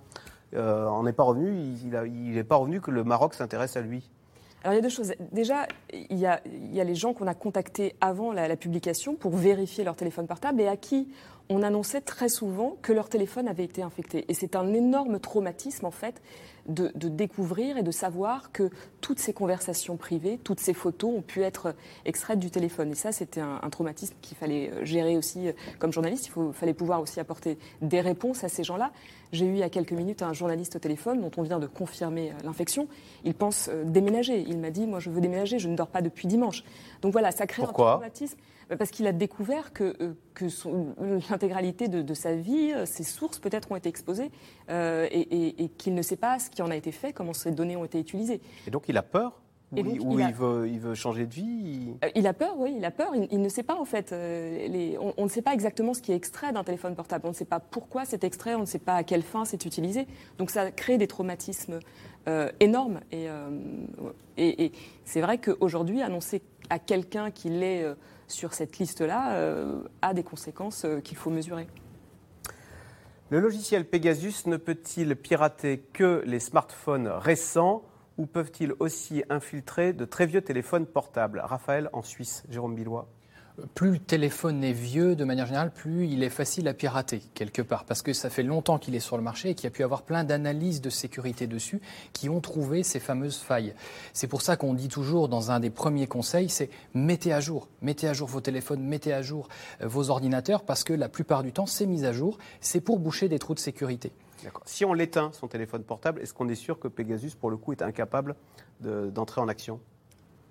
euh, on n'est pas revenu, il n'est pas revenu que le Maroc s'intéresse à lui. Alors il y a deux choses. Déjà, il y a, les gens qu'on a contactés avant la, publication pour vérifier leur téléphone portable et à qui on annonçait très souvent que leur téléphone avait été infecté. Et c'est un énorme traumatisme, en fait, de, découvrir et de savoir que toutes ces conversations privées, toutes ces photos ont pu être extraites du téléphone. Et ça, c'était un, traumatisme qu'il fallait gérer aussi euh, comme journaliste. Il fallait pouvoir aussi apporter des réponses à ces gens-là. J'ai eu il y a quelques minutes un journaliste au téléphone dont on vient de confirmer euh, l'infection. Il pense déménager. Il m'a dit, moi, je veux déménager, je ne dors pas depuis dimanche. Donc voilà, ça crée Pourquoi? un traumatisme. Parce qu'il a découvert que, que l'intégralité de, de, sa vie, ses sources peut-être ont été exposées euh, et, et, et qu'il ne sait pas ce qui en a été fait, comment ces données ont été utilisées. Et donc il a peur? Ou, donc, il, il, a... il, veut, il, veut, changer de vie il... il... a peur, oui, il a peur. Il, ne sait pas, en fait. Euh, les... on, on, ne sait pas exactement ce qui est extrait d'un téléphone portable. On ne sait pas pourquoi c'est extrait, on ne sait pas à quelle fin c'est utilisé. Donc ça crée des traumatismes euh, énormes. Et, euh, et c'est vrai qu'aujourd'hui, annoncer à quelqu'un qu'il est sur cette liste-là euh, a des conséquences euh, qu'il faut mesurer. Le logiciel Pegasus ne peut-il pirater que les smartphones récents? Ou peuvent-ils aussi infiltrer de très vieux téléphones portables? Raphaël en Suisse, Jérôme Billois plus le téléphone est vieux, de manière générale, plus il est facile à pirater, quelque part, parce que ça fait longtemps qu'il est sur le marché et qu'il y a pu avoir plein d'analyses de sécurité dessus qui ont trouvé ces fameuses failles. C'est pour ça qu'on dit toujours, dans un des premiers conseils, c'est mettez à jour, mettez à jour vos téléphones, mettez à jour vos ordinateurs, parce que la plupart du temps, ces mises à jour, c'est pour boucher des trous de sécurité. Si on l'éteint, son téléphone portable, est-ce qu'on est sûr que Pegasus, pour le coup, est incapable d'entrer en action?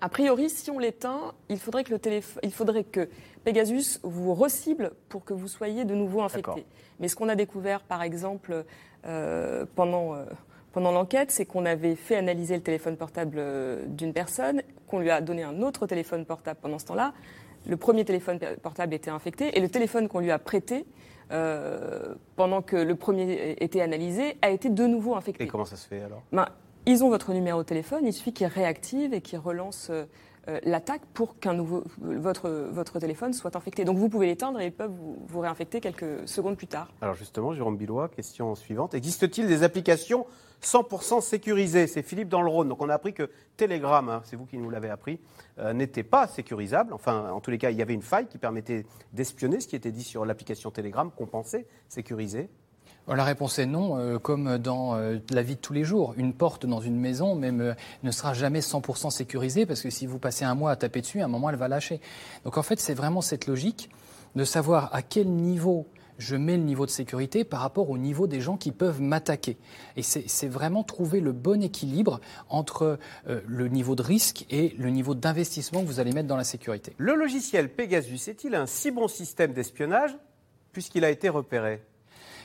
A priori, si on l'éteint, il faudrait que le téléphone, il faudrait que Pegasus vous recible pour que vous soyez de nouveau infecté. Mais ce qu'on a découvert, par exemple, euh, pendant euh, pendant l'enquête, c'est qu'on avait fait analyser le téléphone portable euh, d'une personne, qu'on lui a donné un autre téléphone portable pendant ce temps-là. Le premier téléphone portable était infecté et le téléphone qu'on lui a prêté euh, pendant que le premier était analysé a été de nouveau infecté. Et comment ça se fait alors? Ben, ils ont votre numéro de téléphone, il suffit qu'ils réactivent et qu'ils relancent euh, l'attaque pour qu'un nouveau votre votre téléphone soit infecté. Donc vous pouvez l'éteindre et ils peuvent vous, vous, réinfecter quelques secondes plus tard. Alors justement, Jérôme Billois, question suivante existe-t-il des applications 100% sécurisées C'est Philippe dans le Rhône. Donc on a appris que Telegram, hein, c'est vous qui nous l'avez appris, euh, n'était pas sécurisable. Enfin, en tous les cas, il y avait une faille qui permettait d'espionner ce qui était dit sur l'application Telegram, qu'on pensait. La réponse est non, euh, comme dans euh, la vie de tous les jours. Une porte dans une maison même ne sera jamais 100% sécurisée parce que si vous passez un mois à taper dessus, à un moment elle va lâcher. Donc en fait, c'est vraiment cette logique de savoir à quel niveau je mets le niveau de sécurité par rapport au niveau des gens qui peuvent m'attaquer. Et c'est vraiment trouver le bon équilibre entre euh, le niveau de risque et le niveau d'investissement que vous allez mettre dans la sécurité. Le logiciel Pegasus est-il un si bon système d'espionnage puisqu'il a été repéré?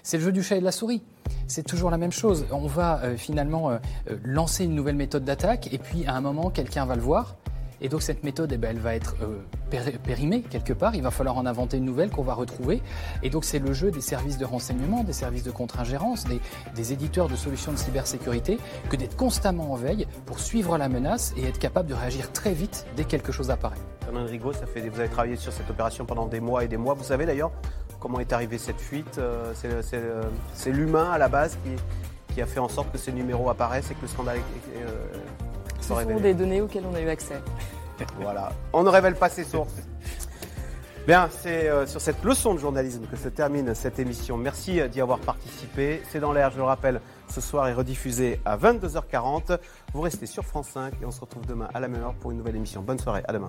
C'est le jeu du chat et de la souris. C'est toujours la même chose. On va euh, finalement euh, lancer une nouvelle méthode d'attaque et puis à un moment, quelqu'un va le voir. Et donc cette méthode, eh ben, elle va être euh, périmée quelque part. Il va falloir en inventer une nouvelle qu'on va retrouver. Et donc c'est le jeu des services de renseignement, des services de contre-ingérence, des, éditeurs de solutions de cybersécurité, que d'être constamment en veille pour suivre la menace et être capable de réagir très vite dès que quelque chose apparaît. Fernand Rigaud, vous avez travaillé sur cette opération pendant des mois et des mois. Vous savez d'ailleurs comment est arrivée cette fuite euh, C'est l'humain à la base qui, qui, a fait en sorte que ces numéros apparaissent et que le scandale euh, ce sont des données auxquelles on a eu accès. voilà. On ne révèle pas ses sources. Bien, c'est euh, sur cette leçon de journalisme que se termine cette émission. Merci d'y avoir participé. C'est dans l'air, je le rappelle, ce soir est rediffusé à 22h40. Vous restez sur France 5 et on se retrouve demain à la même heure pour une nouvelle émission. Bonne soirée, à demain.